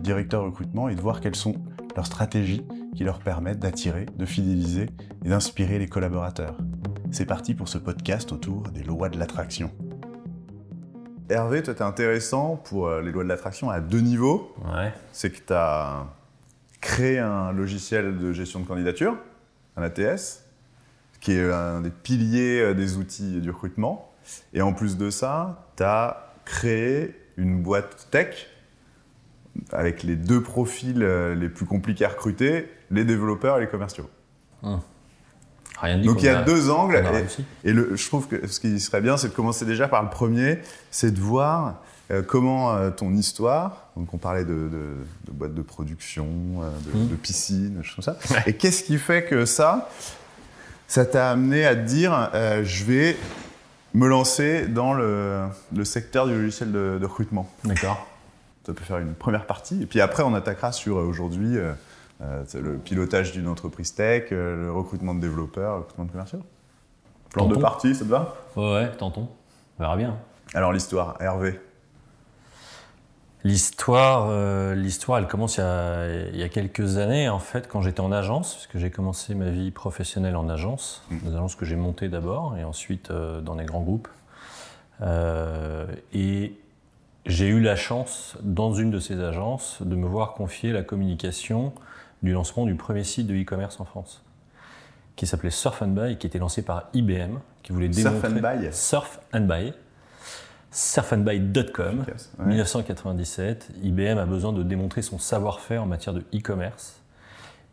directeurs recrutement et de voir quelles sont leurs stratégies qui leur permettent d'attirer, de fidéliser et d'inspirer les collaborateurs. C'est parti pour ce podcast autour des lois de l'attraction. Hervé, toi, t'es intéressant pour euh, les lois de l'attraction à deux niveaux. Ouais. C'est que tu as créé un logiciel de gestion de candidature, un ATS, qui est un des piliers euh, des outils du recrutement. Et en plus de ça, tu as créé une boîte tech avec les deux profils euh, les plus compliqués à recruter, les développeurs et les commerciaux. Rien dit Donc il y a a- deux angles. et- réussi. Et, le- je trouve que ce qui serait bien, c'est de commencer déjà par le premier, c'est de voir euh, comment euh, ton histoire, donc on parlait de, de, de boîtes de production, de, Mhm. de piscines, des choses comme ça, et qu'est-ce qui fait que ça, ça t'a amené à te dire, euh, je vais me lancer dans le, le secteur du logiciel de, de recrutement? D'accord. Ça peut faire une première partie. Et puis après, on attaquera sur euh, aujourd'hui euh, euh, le pilotage d'une entreprise tech, le recrutement de développeurs, le recrutement de commerciaux. Plan de partie, ça te va? Ouais, ouais, tentons. On verra bien. Alors l'histoire, Hervé. L'histoire, euh, l'histoire, elle commence il y, a, il y a quelques années, en fait, quand j'étais en agence, puisque j'ai commencé ma vie professionnelle en agence, des agences que j'ai montées d'abord, et ensuite euh, dans des grands groupes. Euh, et j'ai eu la chance, dans une de ces agences, de me voir confier la communication du lancement du premier site de e-commerce en France, qui s'appelait Surf and Buy, qui était lancé par IBM, qui voulait Surf and démontrer... Buy Surf and Buy. surfandbuy.com. Ouais. 1997, IBM a besoin de démontrer son savoir-faire en matière de e-commerce.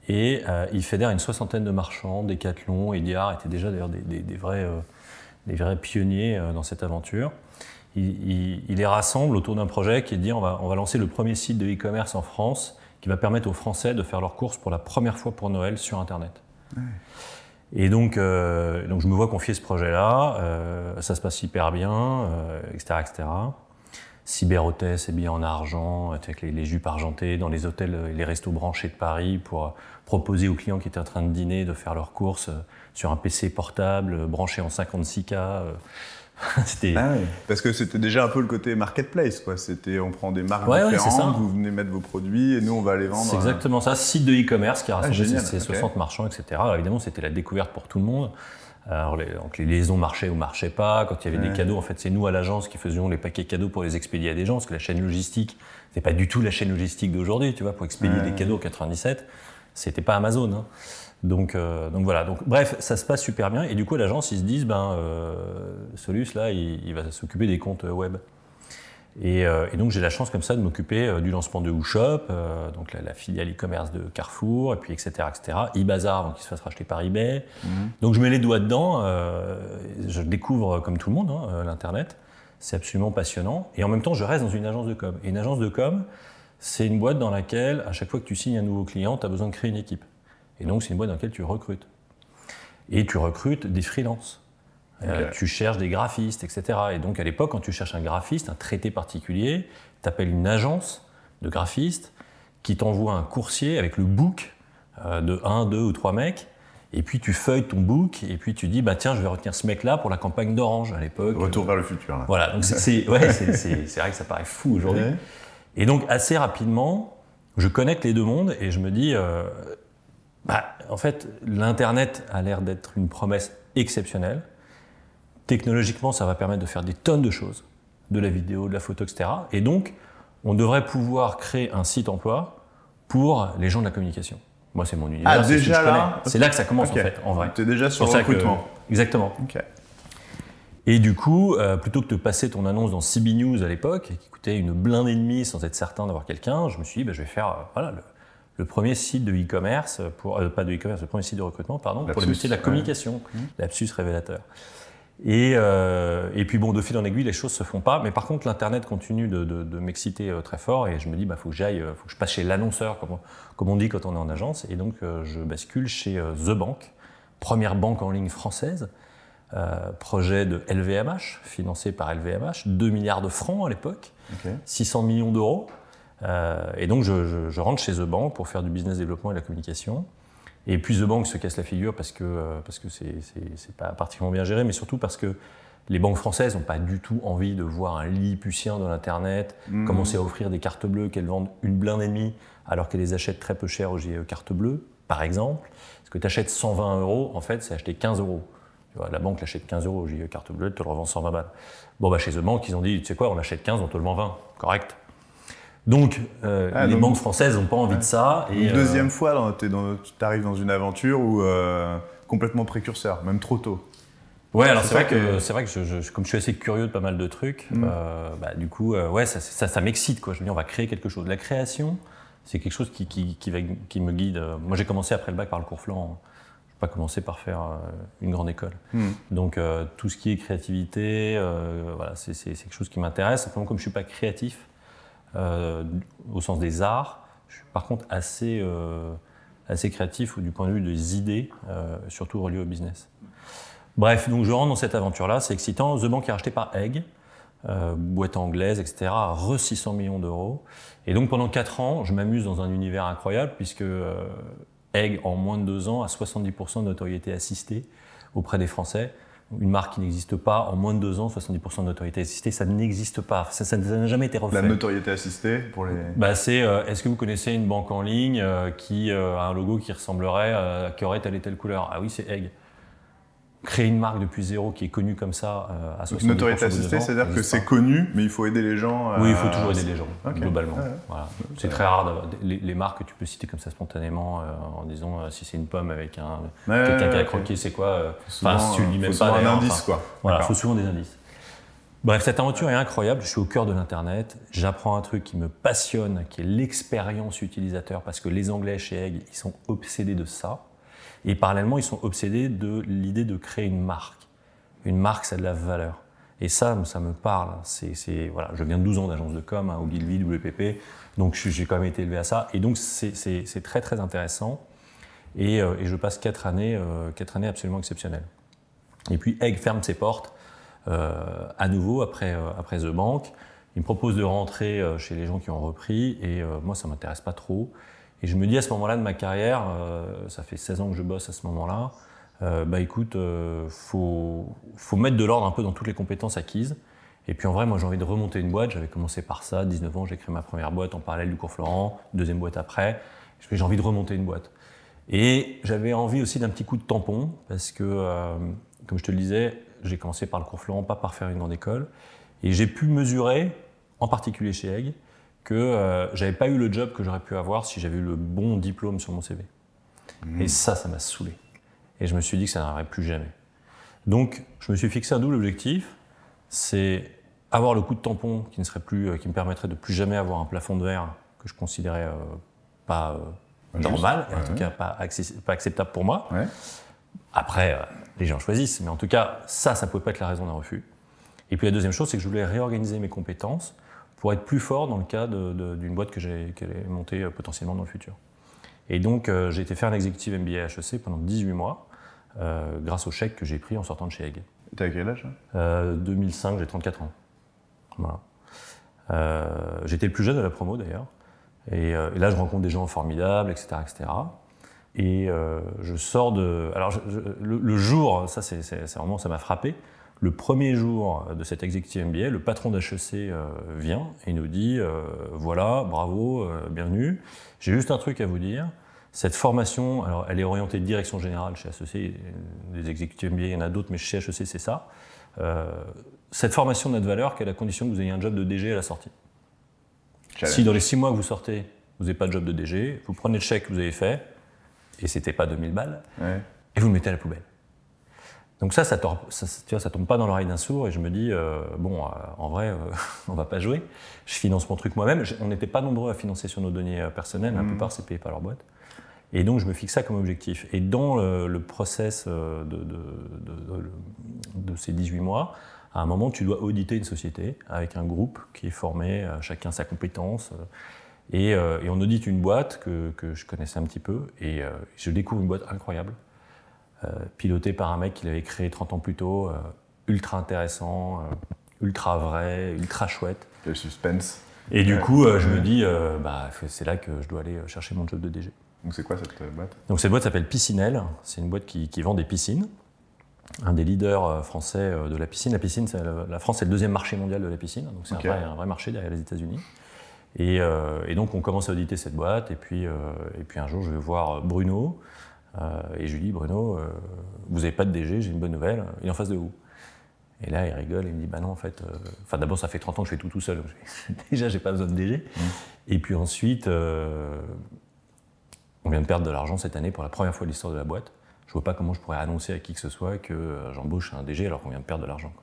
Et euh, il fédère une soixantaine de marchands, Decathlon, Ediard étaient déjà d'ailleurs des, des- des vrais, euh, des vrais pionniers euh, dans cette aventure. Il, il- il les rassemble autour d'un projet qui est de dire on va, on va lancer le premier site de e-commerce en France qui va permettre aux Français de faire leurs courses pour la première fois pour Noël sur Internet. Et donc, euh, donc je me vois confier ce projet-là, euh, ça se passe hyper bien, euh, etc., etc. Cyberhôtesse habillée en argent, avec les, les jupes argentées dans les hôtels et les restos branchés de Paris pour euh, proposer aux clients qui étaient en train de dîner de faire leurs courses euh, sur un PC portable euh, branché en 56K. C'était Ah ouais. Parce que c'était déjà un peu le côté marketplace, quoi. C'était on prend des marques Ouais, ouais, différentes, ça. vous venez mettre vos produits et nous on va les vendre. C'est euh, exactement ça, site de e-commerce qui a rassemblé génial, ces, ces ok. 60 marchands, etc. Alors, évidemment, c'était la découverte pour tout le monde. Alors, les, donc les liaisons marchaient ou marchaient pas. Quand il y avait Ouais. des cadeaux, en fait, c'est nous à l'agence qui faisions les paquets cadeaux pour les expédier à des gens, parce que la chaîne logistique, c'est pas du tout la chaîne logistique d'aujourd'hui, tu vois. Pour expédier Ouais. des cadeaux en 97, c'était pas Amazon. hein. Donc, euh, donc voilà. Donc, bref, ça se passe super bien. Et du coup, l'agence, ils se disent, ben, euh, Solus, là, il, il va s'occuper des comptes web. Et, euh, et donc j'ai la chance comme ça de m'occuper euh, du lancement de WooShop, euh, donc la, la filiale e-commerce de Carrefour, et puis etc. etc. eBazaar, donc qui se fasse racheter par eBay. Mhm. Donc je mets les doigts dedans, euh, je découvre euh, comme tout le monde hein, euh, l'internet, c'est absolument passionnant. Et en même temps, je reste dans une agence de com. Et une agence de com, c'est une boîte dans laquelle à chaque fois que tu signes un nouveau client, tu as besoin de créer une équipe. Et donc c'est une boîte dans laquelle tu recrutes. Et tu recrutes des freelances. Euh, tu cherches des graphistes, etc. Et donc à l'époque, quand tu cherches un graphiste, un traité particulier, tu appelles une agence de graphistes qui t'envoie un coursier avec le book euh, de un, deux ou trois mecs. Et puis tu feuilles ton book et puis tu dis bah tiens je vais retenir ce mec-là pour la campagne d'Orange à l'époque. Retour vers le futur. Là. Voilà donc c'est- ouais, vrai que ça paraît fou aujourd'hui. Ouais. Et donc assez rapidement, je connecte les deux mondes et je me dis, euh, bah, en fait, l'Internet a l'air d'être une promesse exceptionnelle. Technologiquement, ça va permettre de faire des tonnes de choses, de la vidéo, de la photo, etc. Et donc, on devrait pouvoir créer un site emploi pour les gens de la communication. Moi, c'est mon univers. Ah, c'est ce que déjà je là? C'est là que ça commence, en fait, en vrai. Tu es déjà sur le que- recrutement. Exactement. Et du coup, euh, plutôt que de passer ton annonce dans CB News à l'époque, qui coûtait une blinde et demie sans être certain d'avoir quelqu'un, je me suis dit, bah, je vais faire euh, voilà, le, le premier site de e-commerce, pour, euh, pas de e-commerce, le premier site de recrutement, pardon, pour les Lapsus, métiers de la ouais. communication, lapsus révélateur. Et, euh, et, puis bon, de fil en aiguille, les choses se font pas. Mais par contre, l'internet continue de, de, de m'exciter euh, très fort et je me dis, bah faut que j'aille, faut que je passe chez l'annonceur, comme, comme, on dit quand on est en agence. Et donc, je bascule chez The Bank, première banque en ligne française, projet de LVMH, financé par LVMH, 2 milliards de francs à l'époque, 600 millions d'euros. Et donc, je, je, je, rentre chez The Bank pour faire du business développement et de la communication. Et puis The Bank se casse la figure parce que euh, parce que c'est pas particulièrement bien géré, mais surtout parce que les banques françaises n'ont pas du tout envie de voir un Lilliputien dans l'Internet mmh. commencer à offrir des cartes bleues qu'elles vendent une blinde et demie alors qu'elles les achètent très peu cher au GE Carte Bleue, par exemple. Parce que tu achètes 120 euros, en fait, c'est acheter 15 euros. Tu vois, la banque l'achète 15 euros au GE Carte Bleue, elle te le revend 120 balles. Bon, bah, chez The Bank, ils ont dit, tu sais quoi, on l'achète 15, on te le vend 20. Correct. Donc, euh, ah, les banques françaises n'ont pas envie de ça. Et, Une deuxième euh, fois, tu arrives dans une aventure où euh, complètement précurseur, même trop tôt. Ouais, alors c'est vrai, que, c'est vrai que je, comme je suis assez curieux de pas mal de trucs, mm. bah, du coup, ouais, ça, ça, m'excite quoi. Je me dis, on va créer quelque chose. La création, c'est quelque chose qui, qui, qui, me guide. Moi, j'ai commencé après le bac par le cours flanc. Je n'ai pas commencé par faire une grande école. Mm. Donc, tout ce qui est créativité, voilà, c'est, quelque chose qui m'intéresse. Simplement, comme je suis pas créatif, euh, au sens des arts. Je suis par contre assez, euh, assez créatif du point de vue des idées, euh, surtout reliées au business. Bref, donc je rentre dans cette aventure-là, c'est excitant. The Bank est racheté par Egg, boîte anglaise, etc., à re 600 millions d'euros. Et donc pendant 4 ans, je m'amuse dans un univers incroyable, puisque Egg, en moins de 2 ans, a 70% de notoriété assistée auprès des Français une marque qui n'existe pas, en moins de deux ans, 70% de notoriété assistée, ça n'existe pas. Ça n'a jamais été refait. La notoriété assistée pour les. Bah, c'est euh, est-ce que vous connaissez une banque en ligne euh, qui euh, a un logo qui ressemblerait, qui aurait telle et telle couleur? Ah oui, c'est Egg créer une marque depuis zéro qui est connue comme ça euh, à 70% Une notoriété assistée, c'est-à-dire que c'est connu, mais il faut aider les gens. Oui, il faut toujours aider les gens, globalement. Voilà. C'est très rare d'avoir les, marques que tu peux citer comme ça spontanément euh, en disant euh, si c'est une pomme avec un quelqu'un qui a croqué, c'est quoi Enfin, si tu dis même pas. un indice, quoi. Voilà, il faut souvent des indices. Bref, cette aventure est incroyable. Je suis au cœur de l'Internet. J'apprends un truc qui me passionne, qui est l'expérience utilisateur, parce que les Anglais chez Egg, ils sont obsédés de ça. Et parallèlement, ils sont obsédés de l'idée de créer une marque. Une marque, ça a de la valeur. Et ça, ça me parle. C'est, voilà, je viens de 12 ans d'agence de com, hein, au Guilvy, WPP, donc j'ai quand même été élevé à ça. Et donc, c'est très, très intéressant. Et, euh, je passe 4 années, euh, quatre années absolument exceptionnelles. Et puis, Egg ferme ses portes euh, à nouveau après, après The Bank. Il me propose de rentrer chez les gens qui ont repris. Et moi, ça m'intéresse pas trop. Et je me dis à ce moment-là de ma carrière, euh, ça fait 16 ans que je bosse à ce moment-là, euh, bah écoute, euh, faut, mettre de l'ordre un peu dans toutes les compétences acquises. Et puis en vrai, moi j'ai envie de remonter une boîte. J'avais commencé par ça, 19 ans, j'ai créé ma première boîte en parallèle du cours Florent, deuxième boîte après. J'ai envie de remonter une boîte. Et j'avais envie aussi d'un petit coup de tampon, parce que, euh, comme je te le disais, j'ai commencé par le cours Florent, pas par faire une grande école. Et j'ai pu mesurer, en particulier chez Egg, que euh, j'avais pas eu le job que j'aurais pu avoir si j'avais eu le bon diplôme sur mon CV. Mmh. Et ça, ça m'a saoulé. Et je me suis dit que ça n'arriverait plus jamais. Donc, je me suis fixé un double objectif, c'est avoir le coup de tampon qui ne serait plus, euh, qui me permettrait de plus jamais avoir un plafond de verre que je considérais euh, pas normal, en tout cas pas, pas, acceptable pour moi. Après, les gens choisissent, mais en tout cas, ça, ça pouvait pas être la raison d'un refus. Et puis la deuxième chose, c'est que je voulais réorganiser mes compétences pour être plus fort dans le cas d'une boîte que j'allais monter euh, potentiellement dans le futur. Et donc, euh, j'ai été faire un executive MBA à HEC pendant 18 mois, euh, grâce au chèque que j'ai pris en sortant de chez Egg. T'as quel âge 2005, j'ai 34 ans. Voilà. J'étais le plus jeune de la promo d'ailleurs. Et, là, je rencontre des gens formidables, etc. etc. Et je sors de. Alors, le, le, jour, ça, c'est vraiment, ça m'a frappé. Le premier jour de cet executive MBA, le patron d'HEC euh, vient et nous dit euh, voilà, bravo, euh, bienvenue. J'ai juste un truc à vous dire. Cette formation, alors elle est orientée de direction générale chez HEC, des executive MBA, il y en a d'autres, mais chez HEC c'est ça. cette formation n'a de valeur qu'à la condition que vous ayez un job de DG à la sortie. Si dans les six mois que vous sortez, vous n'avez pas de job de DG, vous prenez le chèque que vous avez fait, et c'était pas 2000 balles, et vous le mettez à la poubelle. Donc ça, ça, ça, ça tombe pas dans l'oreille d'un sourd et je me dis, euh, bon, euh, en vrai, euh, on va pas jouer. Je finance mon truc moi-même. On n'était pas nombreux à financer sur nos deniers personnels, la mmh. plupart c'est payé par leur boîte. Et donc, je me fixe ça comme objectif. Et dans le, process euh, de, de, ces 18 mois, à un moment, tu dois auditer une société avec un groupe qui est formé, chacun sa compétence. Et, et, on audite une boîte que, que, je connaissais un petit peu. Et je découvre une boîte incroyable, pilotée par un mec qui l'avait créé 30 ans plus tôt, ultra intéressant, ultra vrai, ultra chouette. Le suspense. Et du coup, euh, je me dis, euh, bah, c'est là que je dois aller euh, chercher mon job de DG. Donc c'est quoi cette boîte? Donc cette boîte s'appelle Piscinelle. C'est une boîte qui, vend des piscines. Un des leaders français de la piscine. La piscine, la France, c'est le deuxième marché mondial de la piscine. Donc c'est un, vrai marché derrière les États-Unis. Et, donc on commence à auditer cette boîte. Et puis, et puis un jour, je vais voir Bruno. Et je lui dis, Bruno, vous n'avez pas de DG, j'ai une bonne nouvelle. Il est en face de vous. Et là, il rigole et il me dit Bah non, en fait, euh, enfin, d'abord, ça fait 30 ans que je fais tout tout seul. Déjà, j'ai pas besoin de DG. Mmh. Et puis ensuite, euh, on vient de perdre de l'argent cette année pour la première fois de l'histoire de la boîte. Je vois pas comment je pourrais annoncer à qui que ce soit que euh, j'embauche un DG alors qu'on vient de perdre de l'argent.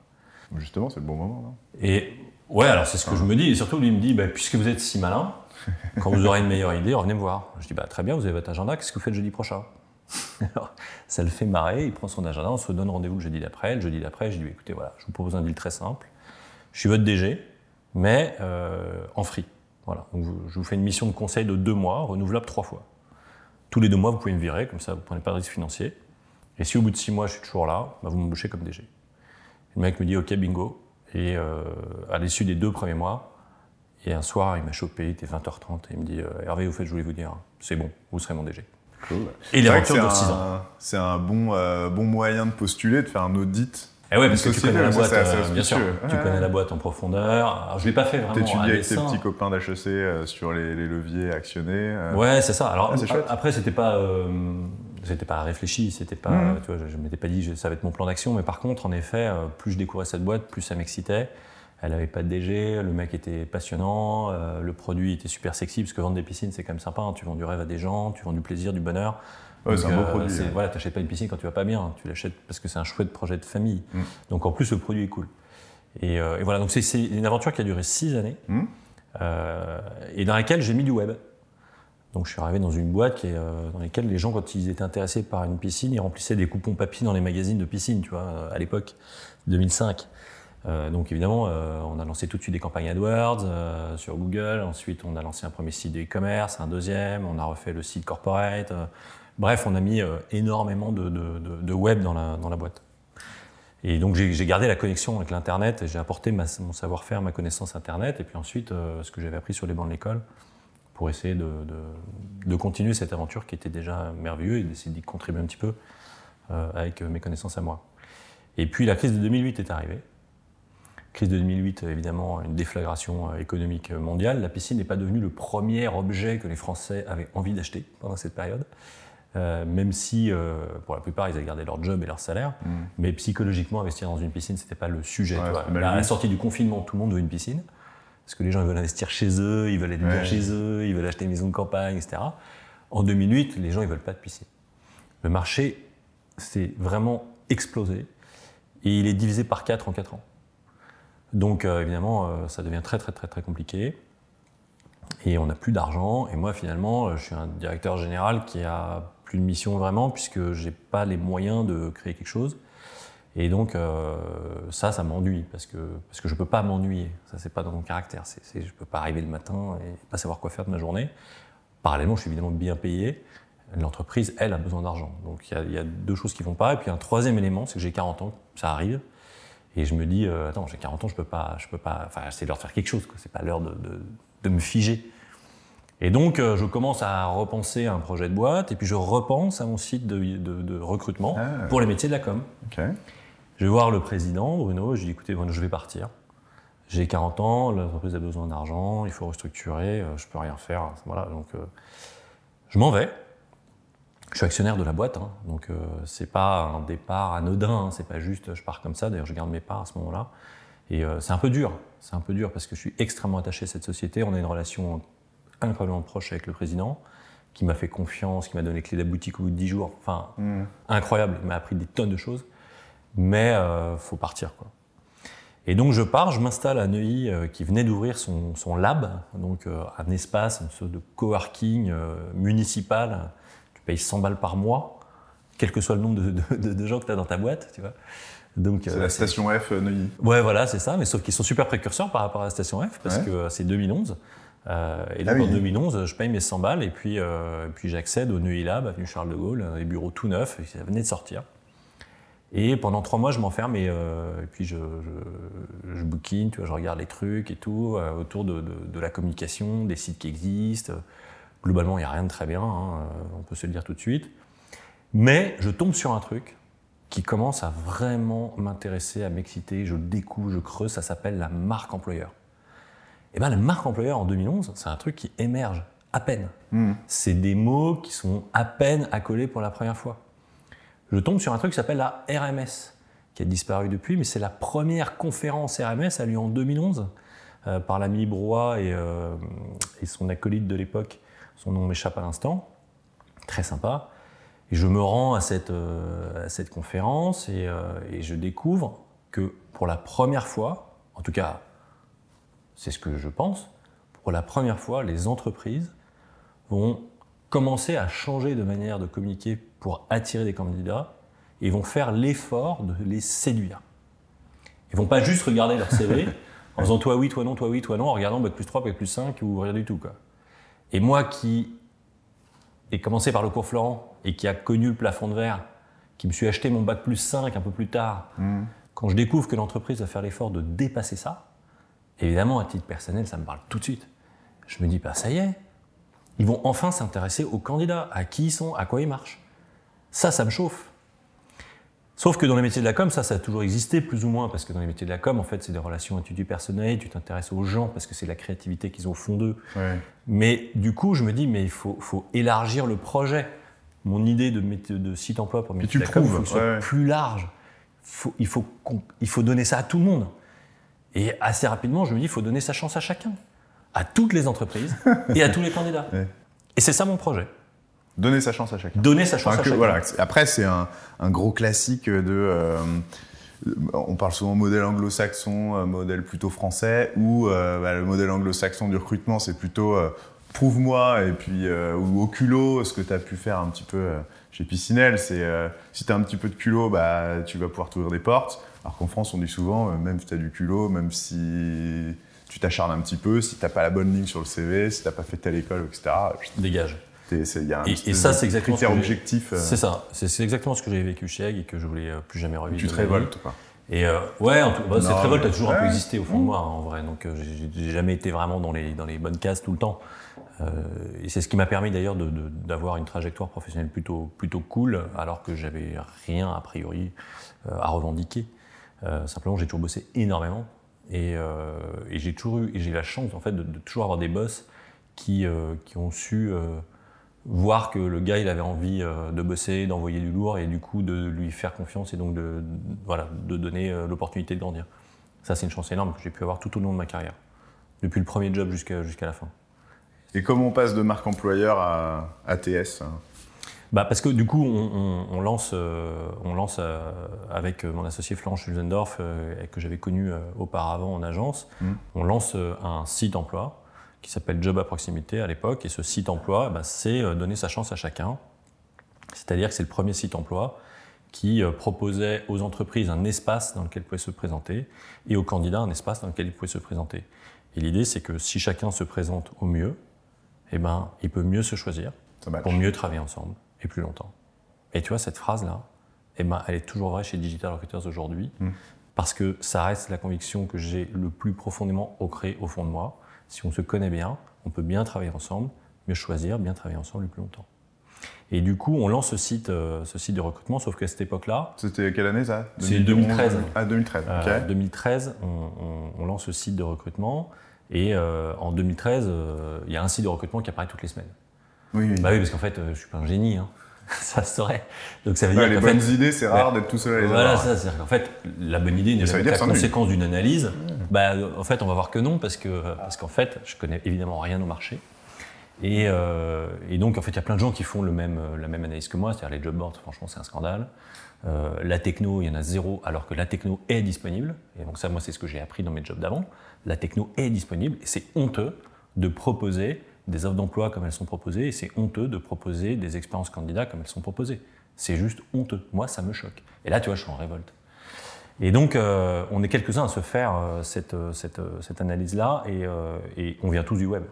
Justement, c'est le bon moment, non? Et ouais, alors c'est ce que je me dis. Et surtout, lui me dit bah, Puisque vous êtes si malin, quand vous aurez une meilleure idée, revenez me voir. Je dis Bah très bien, vous avez votre agenda, qu'est-ce que vous faites jeudi prochain? Alors, ça le fait marrer, il prend son agenda, on se donne rendez-vous le jeudi d'après. Le jeudi d'après, je dis écoutez, voilà, je vous propose un deal très simple. Je suis votre DG, mais euh, en free. Voilà. Je vous fais une mission de conseil de deux mois, renouvelable trois fois. Tous les deux mois, vous pouvez me virer, comme ça, vous ne prenez pas de risque financier. Et si au bout de six mois, je suis toujours là, bah, vous m'embauchez comme DG. Le mec me dit ok, bingo. Et euh, à l'issue des deux premiers mois, et un soir, il m'a chopé, il était 20h30, et il me dit euh, Hervé, au fait, je voulais vous dire, c'est bon, vous serez mon DG. Et l'aventure dure 6 ans. C'est un bon, euh, bon moyen de postuler, de faire un audit. Eh ouais, parce que tu connais la boîte, euh, bien sûr. Tu connais la boîte en profondeur. Alors, je l'ai pas fait vraiment. T'étudies avec tes petits copains d'HEC euh, sur les, leviers actionnés. Ouais, c'est ça. Alors ah, après, c'était pas, c'était pas réfléchi, c'était pas, mmh. tu vois, je, ne m'étais pas dit que ça va être mon plan d'action, mais par contre, en effet, plus je découvrais cette boîte, plus ça m'excitait. Elle n'avait pas de DG, le mec était passionnant, euh, le produit était super sexy, parce que vendre des piscines, c'est quand même sympa. Hein. Tu vends du rêve à des gens, tu vends du plaisir, du bonheur. Ouais, c'est un beau euh, produit. Voilà, tu n'achètes pas une piscine quand tu vas pas bien, tu l'achètes parce que c'est un chouette projet de famille. Mm. Donc en plus, le produit est cool. Et, euh, voilà, donc c'est une aventure qui a duré six années, mm. et dans laquelle j'ai mis du web. Donc je suis arrivé dans une boîte qui est, dans laquelle les gens, quand ils étaient intéressés par une piscine, ils remplissaient des coupons papier dans les magazines de piscine, tu vois, à l'époque, 2005. Euh, donc évidemment, euh, on a lancé tout de suite des campagnes AdWords euh, sur Google. Ensuite, on a lancé un premier site de e-commerce, un deuxième. On a refait le site corporate. bref, on a mis énormément de, web dans la, dans la, boîte. Et donc j'ai gardé la connexion avec l'Internet et j'ai apporté mon savoir-faire, ma connaissance Internet. Et puis ensuite, ce que j'avais appris sur les bancs de l'école pour essayer de, continuer cette aventure qui était déjà merveilleuse et d'essayer d'y contribuer un petit peu avec mes connaissances à moi. Et puis la crise de 2008 est arrivée. Crise de 2008, évidemment, une déflagration euh, économique mondiale. La piscine n'est pas devenue le premier objet que les Français avaient envie d'acheter pendant cette période. Euh, même si, euh, pour la plupart, ils avaient gardé leur job et leur salaire. Mm. Mais psychologiquement, investir dans une piscine, c'était pas le sujet. à la sortie du confinement, tout le monde veut une piscine. Parce que les gens veulent investir chez eux, ils veulent être bien chez eux, ils veulent acheter une maison de campagne, etc. En 2008, les gens, ils veulent pas de piscine. Le marché s'est vraiment explosé. Et il est divisé par 4 en 4 ans. Donc euh, évidemment, euh, ça devient très très très très compliqué. Et on n'a plus d'argent. Et moi, finalement, euh, je suis un directeur général qui a plus de mission vraiment, puisque j'ai pas les moyens de créer quelque chose. Et donc, ça, ça m'ennuie, parce que, parce que je peux pas m'ennuyer. Ça, c'est pas dans mon caractère. Je peux pas arriver le matin et pas savoir quoi faire de ma journée. Parallèlement, je suis évidemment bien payé. L'entreprise, elle, a besoin d'argent. Donc, il y, y, a deux choses qui vont pas. Et puis, un troisième élément, c'est que j'ai 40 ans, ça arrive. Et je me dis, euh, attends, j'ai 40 ans, je peux pas, je peux pas, enfin, c'est l'heure de faire quelque chose, c'est pas l'heure de, de, me figer. Et donc, euh, je commence à repenser un projet de boîte, et puis je repense à mon site de, de recrutement ah. pour les métiers de la com. Je vais voir le président, Bruno, je lui dis, écoutez, Bruno, je vais partir. J'ai 40 ans, l'entreprise a besoin d'argent, il faut restructurer, euh, je peux rien faire. Voilà, donc je m'en vais. Je suis actionnaire de la boîte, hein, donc euh, c'est pas un départ anodin, hein, c'est pas juste je pars comme ça. D'ailleurs, je garde mes parts à ce moment-là. Et euh, c'est un peu dur, c'est un peu dur parce que je suis extrêmement attaché à cette société. On a une relation incroyablement proche avec le président, qui m'a fait confiance, qui m'a donné les clés de la boutique au bout de 10 jours. Enfin, mmh. incroyable. Il m'a appris des tonnes de choses, mais euh, faut partir quoi. Et donc je pars, je m'installe à Neuilly, euh, qui venait d'ouvrir son, son, lab, donc un espace, une sorte de coworking municipal payes 100 balles par mois, quel que soit le nombre de, gens que tu as dans ta boîte, tu vois. Donc, c'est la station F Neuilly. Ouais, voilà, c'est ça, mais sauf qu'ils sont super précurseurs par rapport à la station F, parce que c'est 2011. et donc ah en 2011, je paye mes 100 balles et puis, puis j'accède au Neuilly Lab, avenue Charles de Gaulle, des bureaux tout neufs, ça venait de sortir. Et pendant trois mois, je m'enferme et, euh, et, puis je, je, je bookine, tu vois, je regarde les trucs et tout, euh, autour de, de, la communication, des sites qui existent. Globalement, il n'y a rien de très bien, hein, euh, on peut se le dire tout de suite. Mais je tombe sur un truc qui commence à vraiment m'intéresser, à m'exciter. Je découvre, je creuse, ça s'appelle la marque employeur. Et bien, la marque employeur en 2011, c'est un truc qui émerge à peine. Mmh. C'est des mots qui sont à peine accolés pour la première fois je tombe sur un truc qui s'appelle la RMS, qui a disparu depuis, mais c'est la première conférence RMS, a lieu en 2011, euh, par l'ami Broy euh, et, son acolyte de l'époque, son nom m'échappe à l'instant, très sympa. Et je me rends à cette, euh, conférence et, et, je découvre que pour la première fois, en tout cas c'est ce que je pense, pour la première fois, les entreprises vont commencer à changer de manière de communiquer pour attirer des candidats et vont faire l'effort de les séduire. Ils vont pas juste regarder leur CV en disant toi oui, toi non, toi oui, toi non, en regardant bac plus 3, bac plus 5 ou rien du tout. Quoi. Et moi qui ai commencé par le cours Florent et qui a connu le plafond de verre, qui me suis acheté mon bac plus 5 un peu plus tard, mmh. quand je découvre que l'entreprise va faire l'effort de dépasser ça, évidemment à titre personnel ça me parle tout de suite. Je me dis, bah ça y est, ils vont enfin s'intéresser aux candidats, à qui ils sont, à quoi ils marchent. Ça, ça me chauffe. Sauf que dans les métiers de la com, ça, ça a toujours existé, plus ou moins, parce que dans les métiers de la com, en fait, c'est des relations étudiées personnelles, tu t'intéresses aux gens, parce que c'est la créativité qu'ils ont au fond d'eux. Mais du coup, je me dis, mais il faut, faut élargir le projet. Mon idée de, de site emploi pour métier de la com, il faut que ce soit plus large. Faut, il, faut il faut donner ça à tout le monde. Et assez rapidement, je me dis, il faut donner sa chance à chacun à toutes les entreprises et à tous les candidats. Et c'est ça mon projet. Donner sa chance à chacun. Donner sa chance à chacun. Voilà. Après, c'est un, gros classique de. Euh, on parle souvent modèle anglo-saxon, euh, modèle plutôt français, ou euh, bah, le modèle anglo-saxon du recrutement, c'est plutôt prouve-moi et puis ou au culot ce que tu as pu faire un petit peu chez Piscinelle. C'est si tu as un petit peu de culot, bah, tu vas pouvoir t'ouvrir des portes. Alors qu'en France, on dit souvent, même si tu as du culot, même si tu t'acharnes un petit peu, si tu n'as pas la bonne ligne sur le CV, si tu n'as pas fait telle école, etc. Dégage. Y a un et, ça, c'est exactement critère objectif. Euh. C'est ça. C'est exactement ce que j'ai vécu chez Egg et que je voulais euh, plus jamais revivre. Tu te révoltes, quoi. Et euh, ouais, bah, cette révolte a toujours un peu existé au fond de moi, en vrai. Donc, j'ai jamais été vraiment dans les, dans les bonnes cases tout le temps. et c'est ce qui m'a permis d'ailleurs d'avoir une trajectoire professionnelle plutôt, plutôt cool, alors que j'avais rien a priori à revendiquer. simplement, j'ai toujours bossé énormément. Euh, et, j'ai toujours eu, j'ai la chance en fait de, toujours avoir des boss qui, euh, qui ont su euh, voir que le gars il avait envie de bosser, d'envoyer du lourd et du coup de lui faire confiance et donc de, voilà, de donner l'opportunité de grandir. Ça c'est une chance énorme que j'ai pu avoir tout au long de ma carrière, depuis le premier job jusqu'à la fin. Et comment on passe de marque employeur à ATS hein? Bah parce que du coup, on, lance, on lance euh, euh, avec mon associé Florent Schulzendorf, euh, que j'avais connu auparavant en agence, mmh. on lance un site emploi qui s'appelle Job à proximité à l'époque. Et ce site emploi, bah, c'est donner sa chance à chacun. C'est-à-dire que c'est le premier site emploi qui proposait aux entreprises un espace dans lequel ils pouvaient se présenter et aux candidats un espace dans lequel ils pouvaient se présenter. Et l'idée, c'est que si chacun se présente au mieux, eh ben, il peut mieux se choisir pour mieux travailler ensemble plus longtemps. Et tu vois, cette phrase-là, eh ben, elle est toujours vraie chez Digital Recruiters aujourd'hui, mm. parce que ça reste la conviction que j'ai le plus profondément ancrée au fond de moi. Si on se connaît bien, on peut bien travailler ensemble, mieux choisir, bien travailler ensemble le plus longtemps. Et du coup, on lance ce site, euh, ce site de recrutement, sauf qu'à cette époque-là. C'était quelle année ça? C'est 2013. Ah, 2013, ok. 2013, on, lance ce site de recrutement. Et euh, en 2013, euh, il y a un site de recrutement qui apparaît toutes les semaines. Oui, Bah oui, parce qu'en fait, euh, je suis pas un génie. Hein. ça se saurait. Donc ça veut dire les bonnes idées, c'est rare d'être tout seul à les Voilà, ça, c'est-à-dire qu'en fait, la bonne idée n'est pas la conséquence d'une analyse. Bah, en fait, on va voir que non, parce que parce qu'en fait, je connais évidemment rien au marché. Et, euh, et donc, en fait, il y a plein de gens qui font le même, la même analyse que moi, c'est-à-dire les job boards, franchement, c'est un scandale. Euh, la techno, il y en a zéro, alors que la techno est disponible. Et donc ça, moi, c'est ce que j'ai appris dans mes jobs d'avant. La techno est disponible, et c'est honteux de proposer des offres d'emploi comme elles sont proposées et c'est honteux de proposer des expériences candidats comme elles sont proposées. C'est juste honteux. Moi, ça me choque. Et là, tu vois, je suis en révolte. Et donc, euh, on est quelques-uns à se faire euh, cette, euh, cette, cette analyse-là et, et on vient tous du web.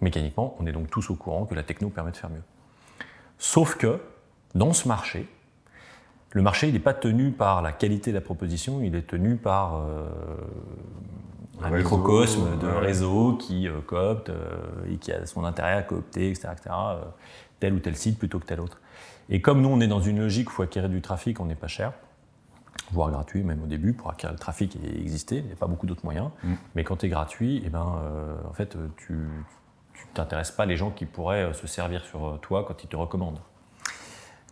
Mécaniquement, on est donc tous au courant que la techno permet de faire mieux. Sauf que, dans ce marché, le marché, il n'est pas tenu par la qualité de la proposition, il est tenu par euh, un microcosme de réseau qui euh, coopte euh, et qui a son intérêt à coopter, etc., tel ou tel site plutôt que tel autre. Et comme nous, on est dans une logique où il faut acquérir du trafic, on n'est pas cher, voire gratuit même au début pour acquérir le trafic et exister, il n'y a pas beaucoup d'autres moyens. Mm. Mais quand tu es gratuit, eh ben, en fait, tu ne t'intéresses pas les gens qui pourraient se servir sur toi quand ils te recommandent.